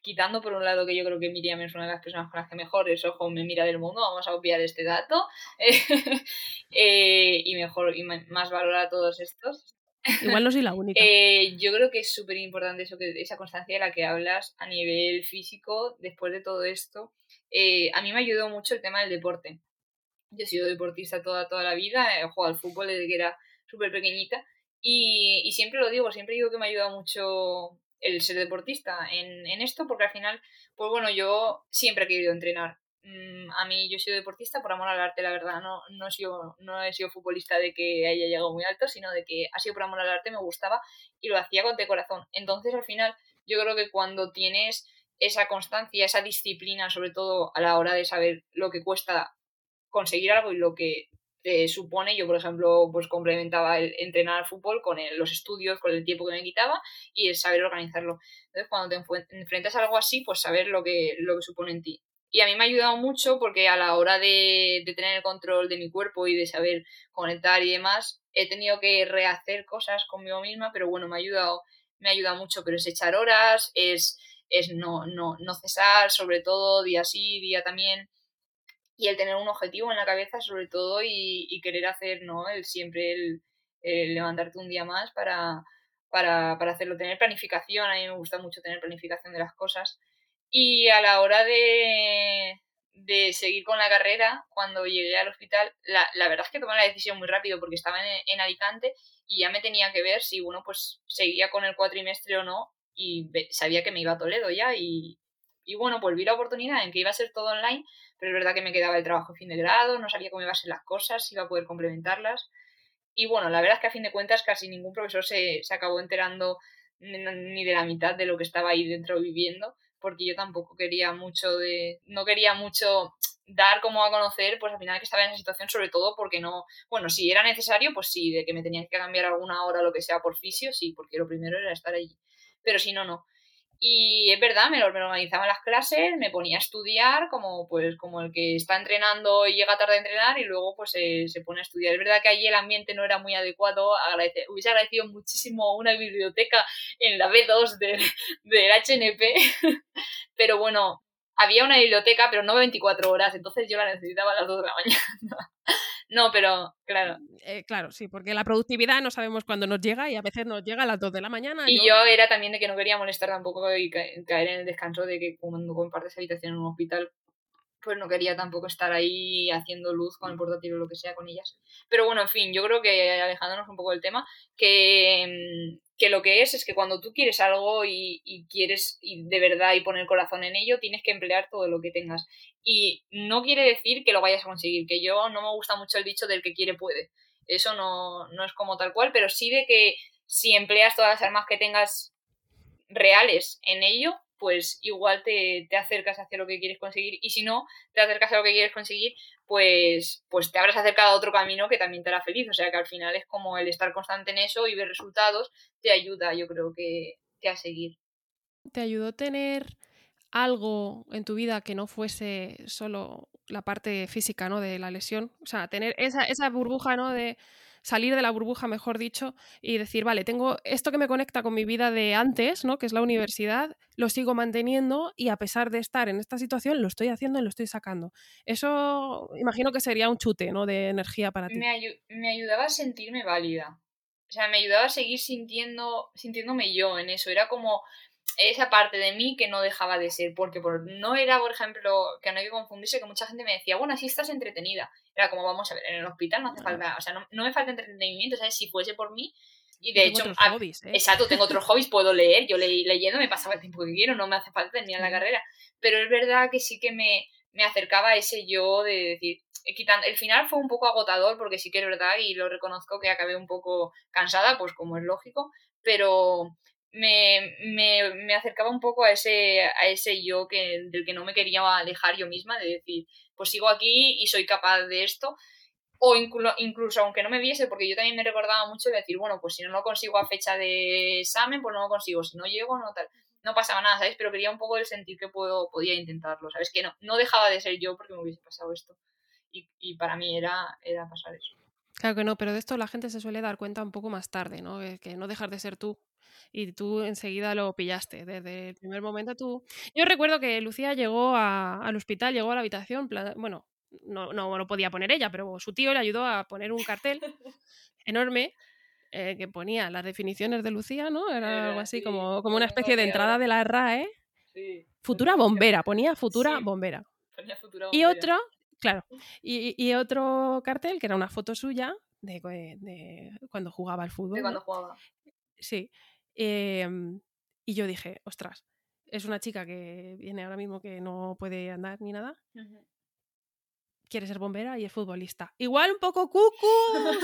quitando por un lado que yo creo que Miriam es una de las personas con las que mejor es ojo me mira del mundo, vamos a obviar este dato, y mejor y más valora todos estos. Igual no soy la única. Eh, yo creo que es súper importante eso, que esa constancia de la que hablas a nivel físico después de todo esto. Eh, a mí me ayudó mucho el tema del deporte. Yo he sido deportista toda, toda la vida, he jugado al fútbol desde que era súper pequeñita y, y, siempre lo digo, siempre digo que me ha ayudado mucho el ser deportista en, en esto porque al final, pues bueno, yo siempre he querido entrenar a mí yo he sido deportista por amor al arte, la verdad, no, no, he sido, no he sido futbolista de que haya llegado muy alto, sino de que ha sido por amor al arte, me gustaba y lo hacía con de corazón. Entonces al final yo creo que cuando tienes esa constancia, esa disciplina, sobre todo a la hora de saber lo que cuesta conseguir algo y lo que te supone, yo por ejemplo pues complementaba el entrenar al fútbol con los estudios, con el tiempo que me quitaba y el saber organizarlo. Entonces cuando te enfrentas a algo así, pues saber lo que, lo que supone en ti. Y a mí me ha ayudado mucho porque a la hora de, tener el control de mi cuerpo y de saber conectar y demás, he tenido que rehacer cosas conmigo misma, pero bueno, me ha ayudado, me ha ayudado mucho, pero es echar horas, es, es no, no, no cesar, sobre todo día sí, día también, y el tener un objetivo en la cabeza sobre todo y, querer hacer, ¿no? El siempre el, levantarte un día más para, para, para hacerlo, tener planificación, a mí me gusta mucho tener planificación de las cosas y a la hora de, de seguir con la carrera, cuando llegué al hospital, la, la, verdad es que tomé la decisión muy rápido porque estaba en, en, Alicante y ya me tenía que ver si, bueno, pues seguía con el cuatrimestre o no y sabía que me iba a Toledo ya y Y bueno, pues vi la oportunidad en que iba a ser todo online, pero es verdad que me quedaba el trabajo a fin de grado, no sabía cómo iban a ser las cosas, si iba a poder complementarlas. Y bueno, la verdad es que a fin de cuentas casi ningún profesor se, se acabó enterando ni de la mitad de lo que estaba ahí dentro viviendo, porque yo tampoco quería mucho de, no quería mucho dar como a conocer, pues al final que estaba en esa situación, sobre todo porque no, bueno, si era necesario, pues sí, de que me tenían que cambiar alguna hora lo que sea por fisio, sí, porque lo primero era estar allí, pero si no, no. Y es verdad, me, me organizaba las clases, me ponía a estudiar como pues como el que está entrenando y llega tarde a entrenar y luego pues se pone a estudiar. Es verdad que allí el ambiente no era muy adecuado, hubiese agradecido muchísimo una biblioteca en la B2 del, del HNP, pero bueno, había una biblioteca, pero no 24 horas, entonces yo la necesitaba a las 2 de la mañana. No, pero claro. Eh, claro, sí, porque la productividad no sabemos cuándo nos llega y a veces nos llega a las 2 de la mañana. Y yo, era también de que no quería molestar tampoco y caer en el descanso de que cuando compartes habitación en un hospital, pues no quería tampoco estar ahí haciendo luz con el portátil o lo que sea con ellas. Pero bueno, en fin, yo creo que alejándonos un poco del tema, que, que lo que es es que cuando tú quieres algo y, y, quieres y de verdad y poner corazón en ello, tienes que emplear todo lo que tengas. Y no quiere decir que lo vayas a conseguir, que yo no me gusta mucho el dicho del que quiere puede. Eso no, no es como tal cual, pero sí de que si empleas todas las armas que tengas reales en ello, pues igual te, acercas hacia lo que quieres conseguir y si no te acercas a lo que quieres conseguir, pues, pues te habrás acercado a otro camino que también te hará feliz. O sea que al final es como el estar constante en eso y ver resultados te ayuda, yo creo que, que a seguir. ¿Te ayudó tener algo en tu vida que no fuese solo la parte física, ¿no? De la lesión. O sea, tener esa, esa burbuja, ¿no? De, salir de la burbuja, mejor dicho, y decir, vale, tengo esto que me conecta con mi vida de antes, ¿no? Que es la universidad, lo sigo manteniendo y a pesar de estar en esta situación, lo estoy haciendo y lo estoy sacando. Eso imagino que sería un chute, ¿no? De energía para ti. Me, me ayudaba a sentirme válida. O sea, me ayudaba a seguir sintiendo, sintiéndome yo en eso. Era como, esa parte de mí que no dejaba de ser, porque por, no era, por ejemplo, que no hay que confundirse, que mucha gente me decía, bueno, así estás entretenida. Era como, vamos a ver, en el hospital no hace falta, o sea, no, me falta entretenimiento, ¿sabes? Si fuese por mí, y de hecho, ¿eh? exacto, tengo otros hobbies, puedo leer, yo le, leyendo me pasaba el tiempo que quiero, no me hace falta terminar la carrera, pero es verdad que sí que me, me acercaba a ese yo de decir, eh, quitando, el final fue un poco agotador porque sí que es verdad y lo reconozco que acabé un poco cansada, pues como es lógico, pero me, me, me, acercaba un poco a ese, a ese yo que, del que no me quería alejar yo misma, de decir, pues sigo aquí y soy capaz de esto. O incluso aunque no me viese, porque yo también me recordaba mucho de decir, bueno, pues si no lo consigo a fecha de examen, pues no lo consigo. Si no llego, no tal. No pasaba nada, ¿sabes? Pero quería un poco el sentir que puedo, podía intentarlo, ¿sabes? Que no, no dejaba de ser yo porque me hubiese pasado esto. Y, y para mí era, era pasar eso. Claro que no, pero de esto la gente se suele dar cuenta un poco más tarde, ¿no? Que no dejar de ser tú y tú enseguida lo pillaste. Desde el primer momento tú... Yo recuerdo que Lucía llegó al hospital, llegó a la habitación, bueno, no, no lo podía poner ella, pero su tío le ayudó a poner un cartel enorme eh, que ponía las definiciones de Lucía, ¿no? Era, algo así como, como una especie de entrada de la RAE. Futura bombera, ponía futura bombera. Ponía futura bombera. Y otro, claro, y, y, otro cartel que era una foto suya de, de cuando jugaba al fútbol. De cuando jugaba. Sí. Em, y yo dije, ostras, es una chica que viene ahora mismo que no puede andar ni nada. Quiere ser bombera y es futbolista. Igual un poco cucu,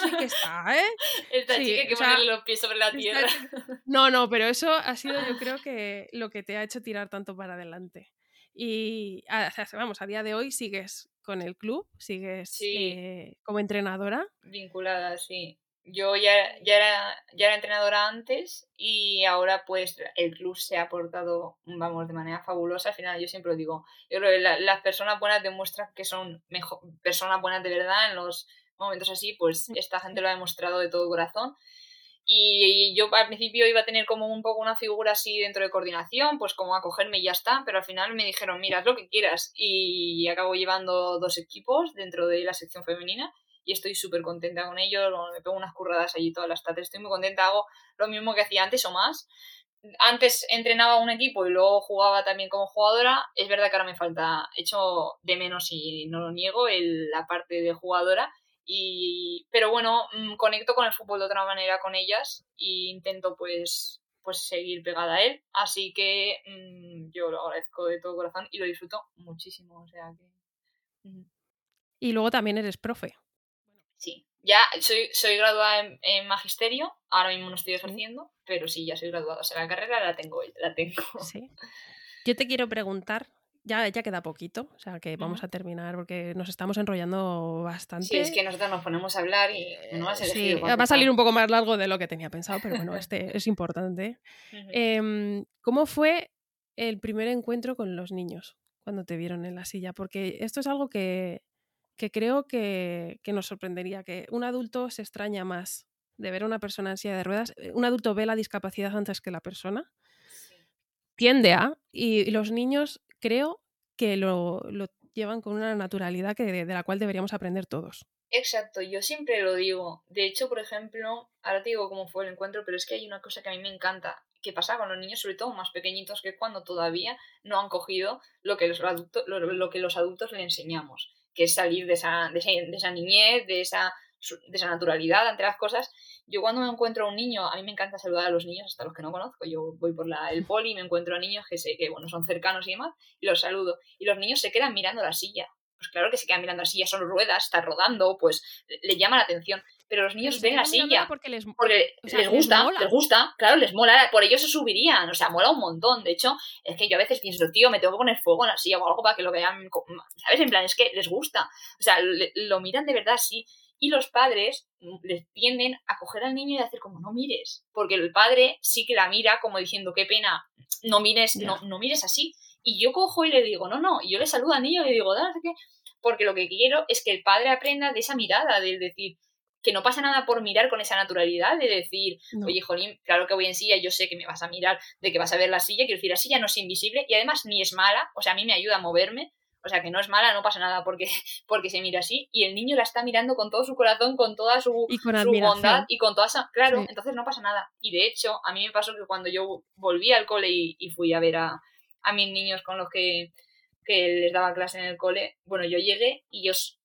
sí que está, ¿eh? Esta chica que pone los pies sobre la tierra. No, no, pero eso ha sido yo creo que lo que te ha hecho tirar tanto para adelante. Y vamos, a día de hoy sigues con el club, sigues eh, como entrenadora. Vinculada, sí yo ya, ya, era, ya era entrenadora antes y ahora pues el club se ha portado, vamos, de manera fabulosa. Al final yo siempre lo digo, yo creo que las personas buenas demuestran que son mejor, personas buenas de verdad en los momentos así, pues esta gente lo ha demostrado de todo corazón. Y yo al principio iba a tener como un poco una figura así dentro de coordinación, pues como acogerme y ya está, pero al final me dijeron, mira, haz lo que quieras. Y acabo llevando dos equipos dentro de la sección femenina y estoy súper contenta con ellos, me pego unas curradas allí todas las tardes, estoy muy contenta, hago lo mismo que hacía antes o más. Antes entrenaba un equipo y luego jugaba también como jugadora. Es verdad que ahora me falta, echo de menos y no lo niego, el, la parte de jugadora. Y, pero bueno, mm, conecto con el fútbol de otra manera con ellas e intento pues, pues seguir pegada a él. Así que mm, yo lo agradezco de todo corazón y lo disfruto muchísimo. O sea que. Y luego también eres profe. Ya soy, soy graduada en, magisterio, ahora mismo no estoy ejerciendo, pero sí, ya soy graduada. O sea, la carrera la tengo, la tengo. Sí. Yo te quiero preguntar, ya, ya queda poquito, o sea que vamos a terminar porque nos estamos enrollando bastante. Sí, es que nosotros nos ponemos a hablar y no va a Sí, va a salir un poco más largo de lo que tenía pensado, pero bueno, este es importante. Em, ¿Cómo fue el primer encuentro con los niños cuando te vieron en la silla? Porque esto es algo que, que creo que, que, nos sorprendería, que un adulto se extraña más de ver a una persona en silla de ruedas. Eh, un adulto ve la discapacidad antes que la persona. Tiende a, y los niños creo que lo, lo llevan con una naturalidad que, de, la cual deberíamos aprender todos. Exacto, yo siempre lo digo. De hecho, por ejemplo, ahora te digo cómo fue el encuentro, pero es que hay una cosa que a mí me encanta, que pasa con los niños, sobre todo más pequeñitos, que es cuando todavía no han cogido lo que los adultos, lo, que los adultos le enseñamos, que es salir de esa, de esa niñez, de esa de esa naturalidad ante las cosas. Yo cuando me encuentro a un niño, a mí me encanta saludar a los niños, hasta los que no conozco. Yo voy por la, el poli y me encuentro a niños que sé que bueno, son cercanos y demás, y los saludo. Y los niños se quedan mirando la silla. Pues claro que se quedan mirando la silla, son ruedas, está rodando, pues le llama la atención. Pero los niños ven la silla porque les, porque les gusta, les, gusta, claro, les mola, por ellos se subirían, o sea, mola un montón. De hecho, es que yo a veces pienso, tío, me tengo que poner fuego en la silla o algo para que lo vean, ¿sabes? En plan, es que les gusta. O sea, lo miran de verdad así. Y los padres mm, les tienden a coger al niño y hacer como no mires, porque el padre sí que la mira como diciendo qué pena, no mires, no, no mires así. Y yo cojo y le digo, no, no, y yo le saludo al niño y le digo, dale, qué, porque lo que quiero es que el padre aprenda de esa mirada, de decir, que no pasa nada por mirar con esa naturalidad, de decir, oye, Jolín, claro que voy en silla, yo sé que me vas a mirar, de que vas a ver la silla, quiero decir, la silla no es invisible y además ni es mala, o sea, a mí me ayuda a moverme, o sea, que no es mala, no pasa nada porque, porque se mira así. Y el niño la está mirando con todo su corazón, con toda su, bondad y con toda esa... Claro, entonces no pasa nada. Y de hecho, a mí me pasó que cuando yo volví al cole y, fui a ver a, a, mis niños con los que, que les daba clase en el cole, bueno, yo llegué y ellos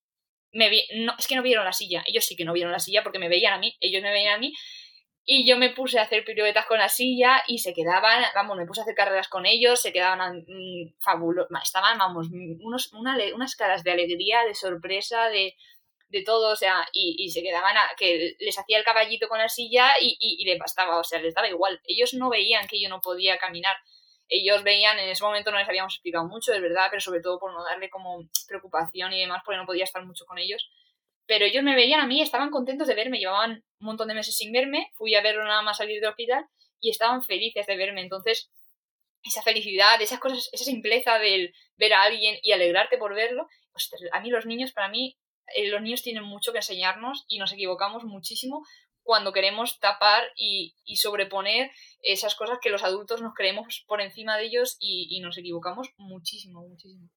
es que no vieron la silla. Ellos sí que no vieron la silla porque me veían a mí. Ellos me veían a mí y yo me puse a hacer piruetas con la silla y se quedaban, vamos, me puse a hacer carreras con ellos, se quedaban mm, fabulosos, estaban, vamos, unos, unas caras de alegría, de sorpresa, de, de todo, o sea, y, y, se quedaban a, que les hacía el caballito con la silla y, y, y les bastaba, o sea, les daba igual. Ellos no veían que yo no podía caminar. Ellos veían, en ese momento no les habíamos explicado mucho, es verdad, pero sobre todo por no darle como preocupación y demás, porque no podía estar mucho con ellos pero ellos me veían a mí, estaban contentos de verme, llevaban un montón de meses sin verme, fui a verlo nada más salir del hospital y estaban felices de verme. Entonces, esa felicidad, esas cosas, esa simpleza del ver a alguien y alegrarte por verlo, a mí los niños, para mí, eh, los niños tienen mucho que enseñarnos y nos equivocamos muchísimo cuando queremos tapar y, sobreponer esas cosas que los adultos nos creemos por encima de ellos y, y nos equivocamos muchísimo, muchísimo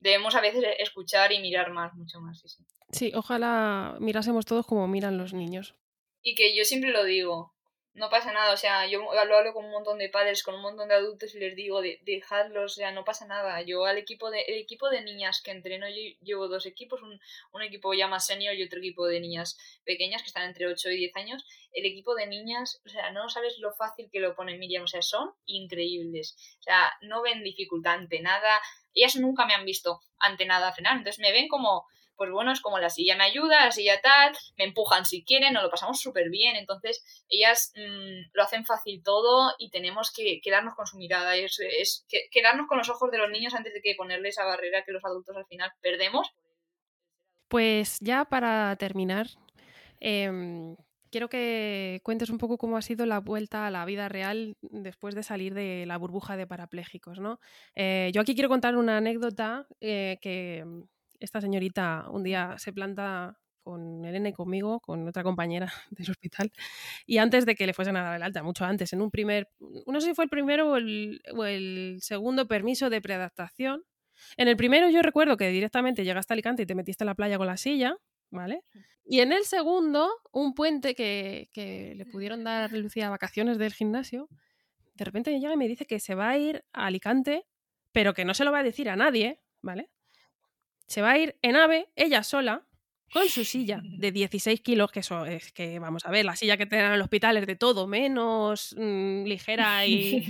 debemos a veces escuchar y mirar más, mucho más. Sí, sí. sí, ojalá mirásemos todos como miran los niños. Y que yo siempre lo digo, no pasa nada, o sea, yo lo hablo con un montón de padres, con un montón de adultos y les digo, de, dejadlos, o sea, no pasa nada. Yo al equipo de, el equipo de niñas que entreno, yo llevo dos equipos, un, un equipo ya más senior y otro equipo de niñas pequeñas que están entre 8 y 10 años. El equipo de niñas, o sea, no sabes lo fácil que lo pone Miriam, o sea, son increíbles. O sea, no ven dificultad ante nada, ellas nunca me han visto ante nada frenar, entonces me ven como pues bueno, es como la silla me ayuda, la silla tal, me empujan si quieren, nos lo pasamos súper bien. Entonces, ellas mm, lo hacen fácil todo y tenemos que quedarnos con su mirada, es, es quedarnos con los ojos de los niños antes de que ponerle esa barrera que los adultos al final perdemos. Pues ya para terminar, em, quiero que cuentes un poco cómo ha sido la vuelta a la vida real después de salir de la burbuja de parapléjicos, ¿no? Eh, yo aquí quiero contar una anécdota eh, que esta señorita un día se planta con Elena y conmigo, con otra compañera del hospital, y antes de que le fuesen a dar el alta, mucho antes, en un primer, no sé si fue el primero o el, segundo permiso de preadaptación. En el primero yo recuerdo que directamente llegaste a Alicante y te metiste en la playa con la silla, ¿vale? Y en el segundo, un puente que, que le pudieron dar Lucía vacaciones del gimnasio, de repente llega y me dice que se va a ir a Alicante, pero que no se lo va a decir a nadie, ¿vale? Se va a ir en ave, ella sola, con su silla de 16 kilos, que eso es que, vamos a ver, la silla que tienen en el hospital es de todo menos mm, ligera y,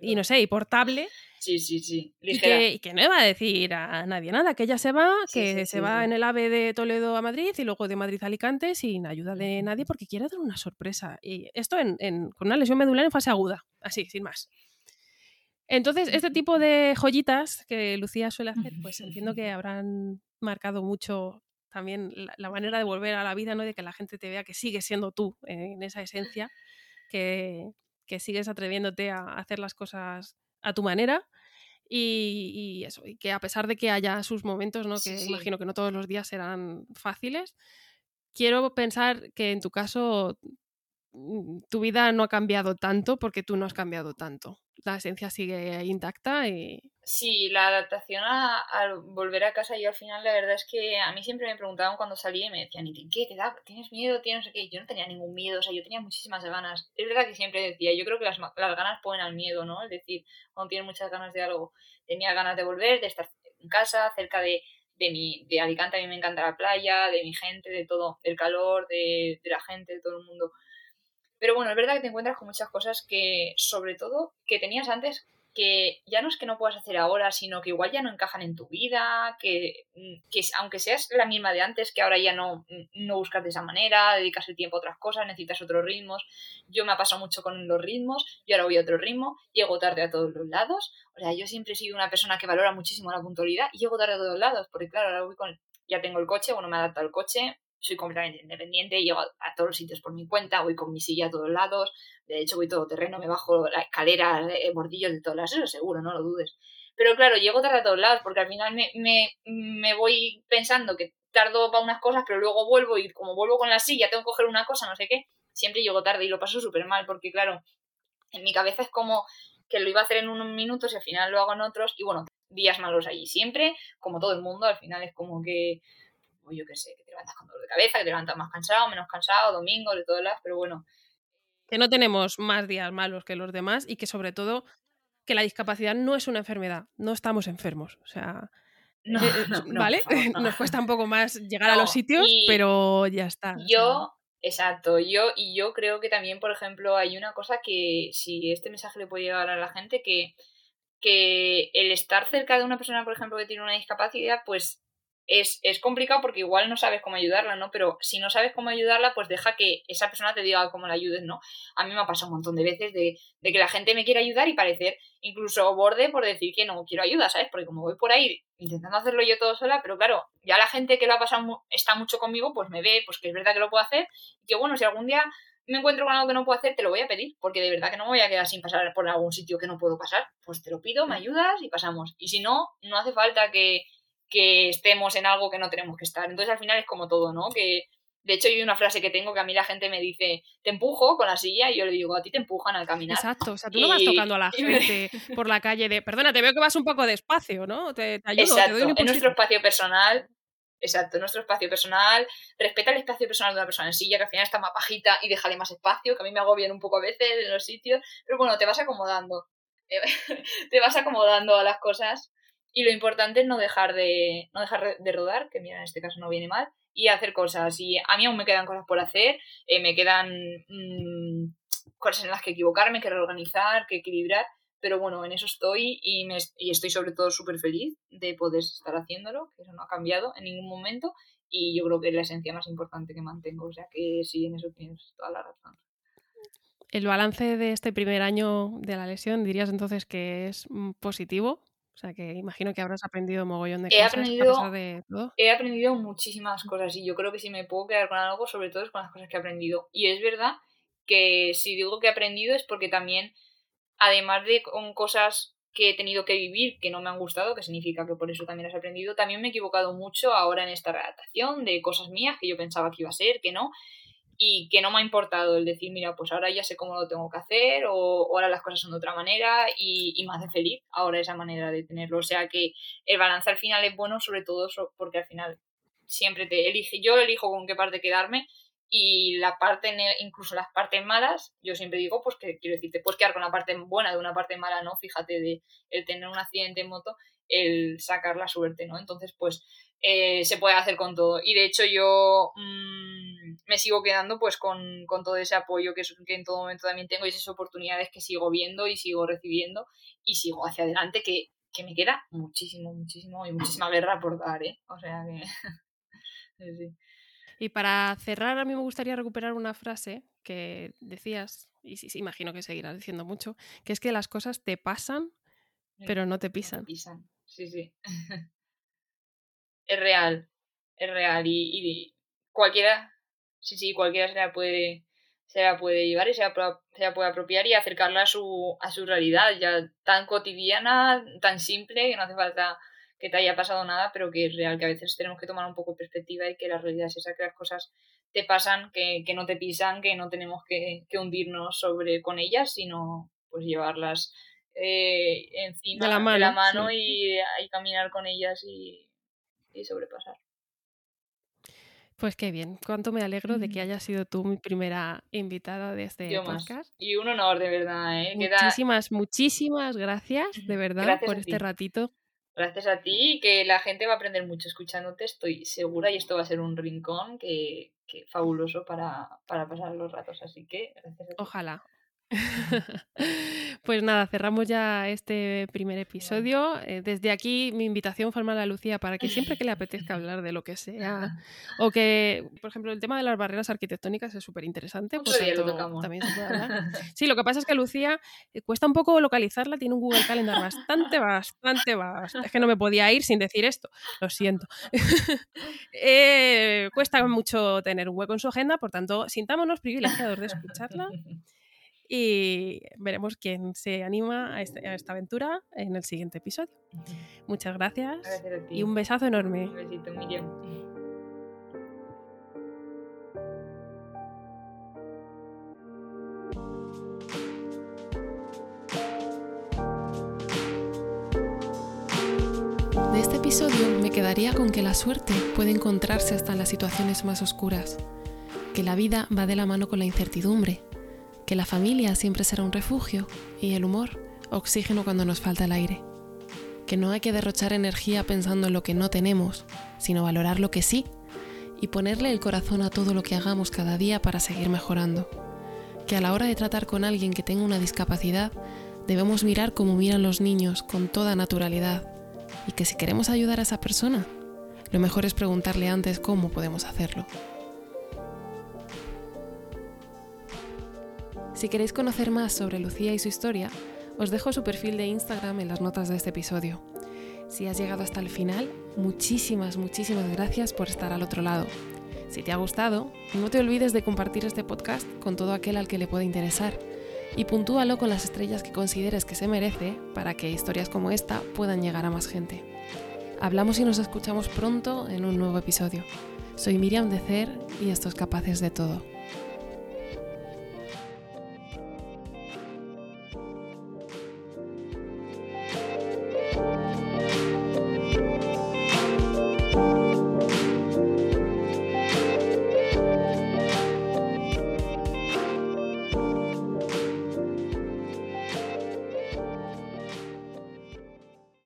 y, no sé, y portable. Sí, sí, sí. Y que, que, no iba a decir a nadie nada, que ella se va, que se va en el AVE de Toledo a Madrid y luego de Madrid a Alicante sin ayuda de nadie porque quiere dar una sorpresa. Y esto en, con una lesión medular en fase aguda, así, sin más. Entonces, este tipo de joyitas que Lucía suele hacer, pues entiendo que habrán marcado mucho también la, manera de volver a la vida, ¿no? De que la gente te vea que sigues siendo tú en esa esencia, que, que sigues atreviéndote a hacer las cosas a tu manera. Y, eso, y que a pesar de que haya sus momentos, ¿no? que imagino que no todos los días serán fáciles, quiero pensar que en tu caso mm, tu vida no ha cambiado tanto porque tú no has cambiado tanto. La esencia sigue intacta y, Sí, la adaptación al volver a casa, yo al final la verdad es que a mí siempre me preguntaban cuando salía y me decían, ¿y qué te da? ¿Tienes miedo? ¿Tienes qué? Yo no tenía ningún miedo, o sea, yo tenía muchísimas ganas. Es verdad que siempre decía, yo creo que las, las ganas ponen al miedo, ¿no? Es decir, cuando tienes muchas ganas de algo, tenía ganas de volver, de estar en casa, cerca de, de, mi, de Alicante, a mí me encanta la playa, de mi gente, de todo, del calor, de, de la gente, de todo el mundo. Pero bueno, es verdad que te encuentras con muchas cosas que, sobre todo, que tenías antes que ya no es que no puedas hacer ahora, sino que igual ya no encajan en tu vida, que, mm, que aunque seas la misma de antes, que ahora ya no, mm, no buscas de esa manera, dedicas el tiempo a otras cosas, necesitas otros ritmos. Yo me ha pasado mucho con los ritmos, yo ahora voy a otro ritmo, llego tarde a todos los lados. O sea, yo siempre he sido una persona que valora muchísimo la puntualidad y llego tarde a todos lados, porque claro, ahora voy con, ya tengo el coche, bueno, me adapto al coche, soy completamente independiente, llego a, todos los sitios por mi cuenta, voy con mi silla a todos lados, de hecho voy todo terreno, me bajo la escalera, eh, bordillos de todas las, eso seguro, no lo dudes. Pero claro, llego tarde a todos lados porque al final me, me, me voy pensando que tardo para unas cosas, pero luego vuelvo y como vuelvo con la silla, tengo que coger una cosa, no sé qué, siempre llego tarde y lo paso súper mal porque claro, en mi cabeza es como que lo iba a hacer en unos minutos y al final lo hago en otros y bueno, días malos allí siempre, como todo el mundo, al final es como que o yo qué sé, que te levantas con dolor de cabeza, que te levantas más cansado, menos cansado, domingo, de todas las, pero bueno. Que no tenemos más días malos que los demás y que sobre todo que la discapacidad no es una enfermedad, no estamos enfermos, o sea, no, eh, eh, no, ¿vale? Nos cuesta un poco más llegar a los sitios, pero ya está. Yo, exacto, yo y yo creo que también, por ejemplo, hay una cosa que si este mensaje le puede llegar a la gente que que el estar cerca de una persona, por ejemplo, que tiene una discapacidad, pues es, es, complicado porque igual no sabes cómo ayudarla, ¿no? Pero si no sabes cómo ayudarla, pues deja que esa persona te diga cómo la ayudes, ¿no? A mí me ha pasado un montón de veces de, de que la gente me quiere ayudar y parecer incluso borde por decir que no quiero ayuda, ¿sabes? Porque como voy por ahí intentando hacerlo yo todo sola, pero claro, ya la gente que lo ha pasado está mucho conmigo, pues me ve, pues que es verdad que lo puedo hacer y que bueno, si algún día me encuentro con algo que no puedo hacer, te lo voy a pedir, porque de verdad que no me voy a quedar sin pasar por algún sitio que no puedo pasar, pues te lo pido, me ayudas y pasamos. Y si no, no hace falta que que estemos en algo que no tenemos que estar. Entonces al final es como todo, ¿no? Que de hecho hay una frase que tengo que a mí la gente me dice, te empujo con la silla y yo le digo, a ti te empujan al caminar. Exacto, o sea, tú no vas tocando a la gente por la calle de, perdona, te veo que vas un poco despacio, ¿no? Te, te ayudo, Exacto, te doy un en nuestro espacio personal, exacto, nuestro espacio personal, respeta el espacio personal de una persona en silla, que al final está más y déjale más espacio, que a mí me agobian un poco a veces en los sitios, pero bueno, te vas acomodando, te vas acomodando a las cosas y lo importante es no dejar de, no dejar de rodar, que mira, en este caso no viene mal, y hacer cosas. Y a mí aún me quedan cosas por hacer, eh, me quedan mmm, cosas en las que equivocarme, que reorganizar, que equilibrar, pero bueno, en eso estoy y, me, y estoy sobre todo súper feliz de poder estar haciéndolo, que eso no ha cambiado en ningún momento y yo creo que es la esencia más importante que mantengo, o sea que sí, en eso tienes toda la razón. El balance de este primer año de la lesión, dirías entonces que es mm, positivo, o sea que imagino que habrás aprendido mogollón de he cosas aprendido, a de todo. He aprendido muchísimas cosas y yo creo que si me puedo quedar con algo, sobre todo es con las cosas que he aprendido. Y es verdad que si digo que he aprendido es porque también, además de con cosas que he tenido que vivir que no me han gustado, que significa que por eso también has aprendido, también me he equivocado mucho ahora en esta redactación de cosas mías que yo pensaba que iba a ser, que no y que no me ha importado el decir, mira, pues ahora ya sé cómo lo tengo que hacer o, ahora las cosas son de otra manera y, y, me hace feliz ahora esa manera de tenerlo. O sea que el balance al final es bueno, sobre todo porque al final siempre te elige, yo elijo con qué parte quedarme y la parte, incluso las partes malas, yo siempre digo, pues que quiero decir, te puedes quedar con la parte buena de una parte mala, ¿no? Fíjate, de el tener un accidente en moto, el sacar la suerte, ¿no? Entonces, pues eh, se puede hacer con todo. Y de hecho yo mmm, me sigo quedando pues con, con, todo ese apoyo que, que en todo momento también tengo y esas oportunidades que sigo viendo y sigo recibiendo y sigo hacia adelante que, que me queda muchísimo, muchísimo y muchísima guerra por dar, ¿eh? O sea que... sí. Y para cerrar, a mí me gustaría recuperar una frase que decías, y sí, sí, imagino que seguirás diciendo mucho, que es que las cosas te pasan, pero no te pisan. No te pisan, sí, sí. es real, es real. Y, cualquiera, sí, sí, cualquiera se la puede, se la puede llevar y se la, se la puede apropiar y acercarla a su, a su realidad, ya tan cotidiana, tan simple, que no hace falta que te haya pasado nada, pero que es real, que a veces tenemos que tomar un poco de perspectiva y que la realidad es esa, que las cosas te pasan, que, no te pisan, que no tenemos que, hundirnos sobre con ellas, sino pues llevarlas eh, encima de la mano, y, caminar con ellas y, sobrepasar. Pues qué bien, cuánto me alegro de que hayas sido tú mi primera invitada de este podcast. Y un honor, de verdad. ¿eh? Muchísimas, muchísimas gracias, de verdad, por este ratito. Gracias a ti, que la gente va a aprender mucho escuchándote, estoy segura, y esto va a ser un rincón que, que fabuloso para, para, pasar los ratos. Así que gracias a ti. Ojalá, pues nada, cerramos ya este primer episodio. Eh, desde aquí mi invitación formal a Lucía para que siempre que le apetezca hablar de lo que sea, o que, por ejemplo, el tema de las barreras arquitectónicas es súper interesante. Pues también se puede hablar. Sí, lo que pasa es que Lucía eh, cuesta un poco localizarla, tiene un Google Calendar bastante, bastante vasto. Es que no me podía ir sin decir esto, lo siento. Eh, cuesta mucho tener un hueco en su agenda, por tanto, sintámonos privilegiados de escucharla y veremos quién se anima este, a, esta aventura en el siguiente episodio. Muchas gracias, y un besazo enorme. Un besito, Miriam. De este episodio me quedaría con que la suerte puede encontrarse hasta en las situaciones más oscuras, que la vida va de la mano con la incertidumbre que la familia siempre será un refugio y el humor oxígeno cuando nos falta el aire. Que no hay que derrochar energía pensando en lo que no tenemos, sino valorar lo que sí y ponerle el corazón a todo lo que hagamos cada día para seguir mejorando. Que a la hora de tratar con alguien que tenga una discapacidad, debemos mirar como miran los niños con toda naturalidad y que si queremos ayudar a esa persona, lo mejor es preguntarle antes cómo podemos hacerlo. Si queréis conocer más sobre Lucía y su historia, os dejo su perfil de Instagram en las notas de este episodio. Si has llegado hasta el final, muchísimas, muchísimas gracias por estar al otro lado. Si te ha gustado, no te olvides de compartir este podcast con todo aquel al que le pueda interesar y puntúalo con las estrellas que consideres que se merece para que historias como esta puedan llegar a más gente. Hablamos y nos escuchamos pronto en un nuevo episodio. Soy Miriam de Cer y estos Capaces de Todo.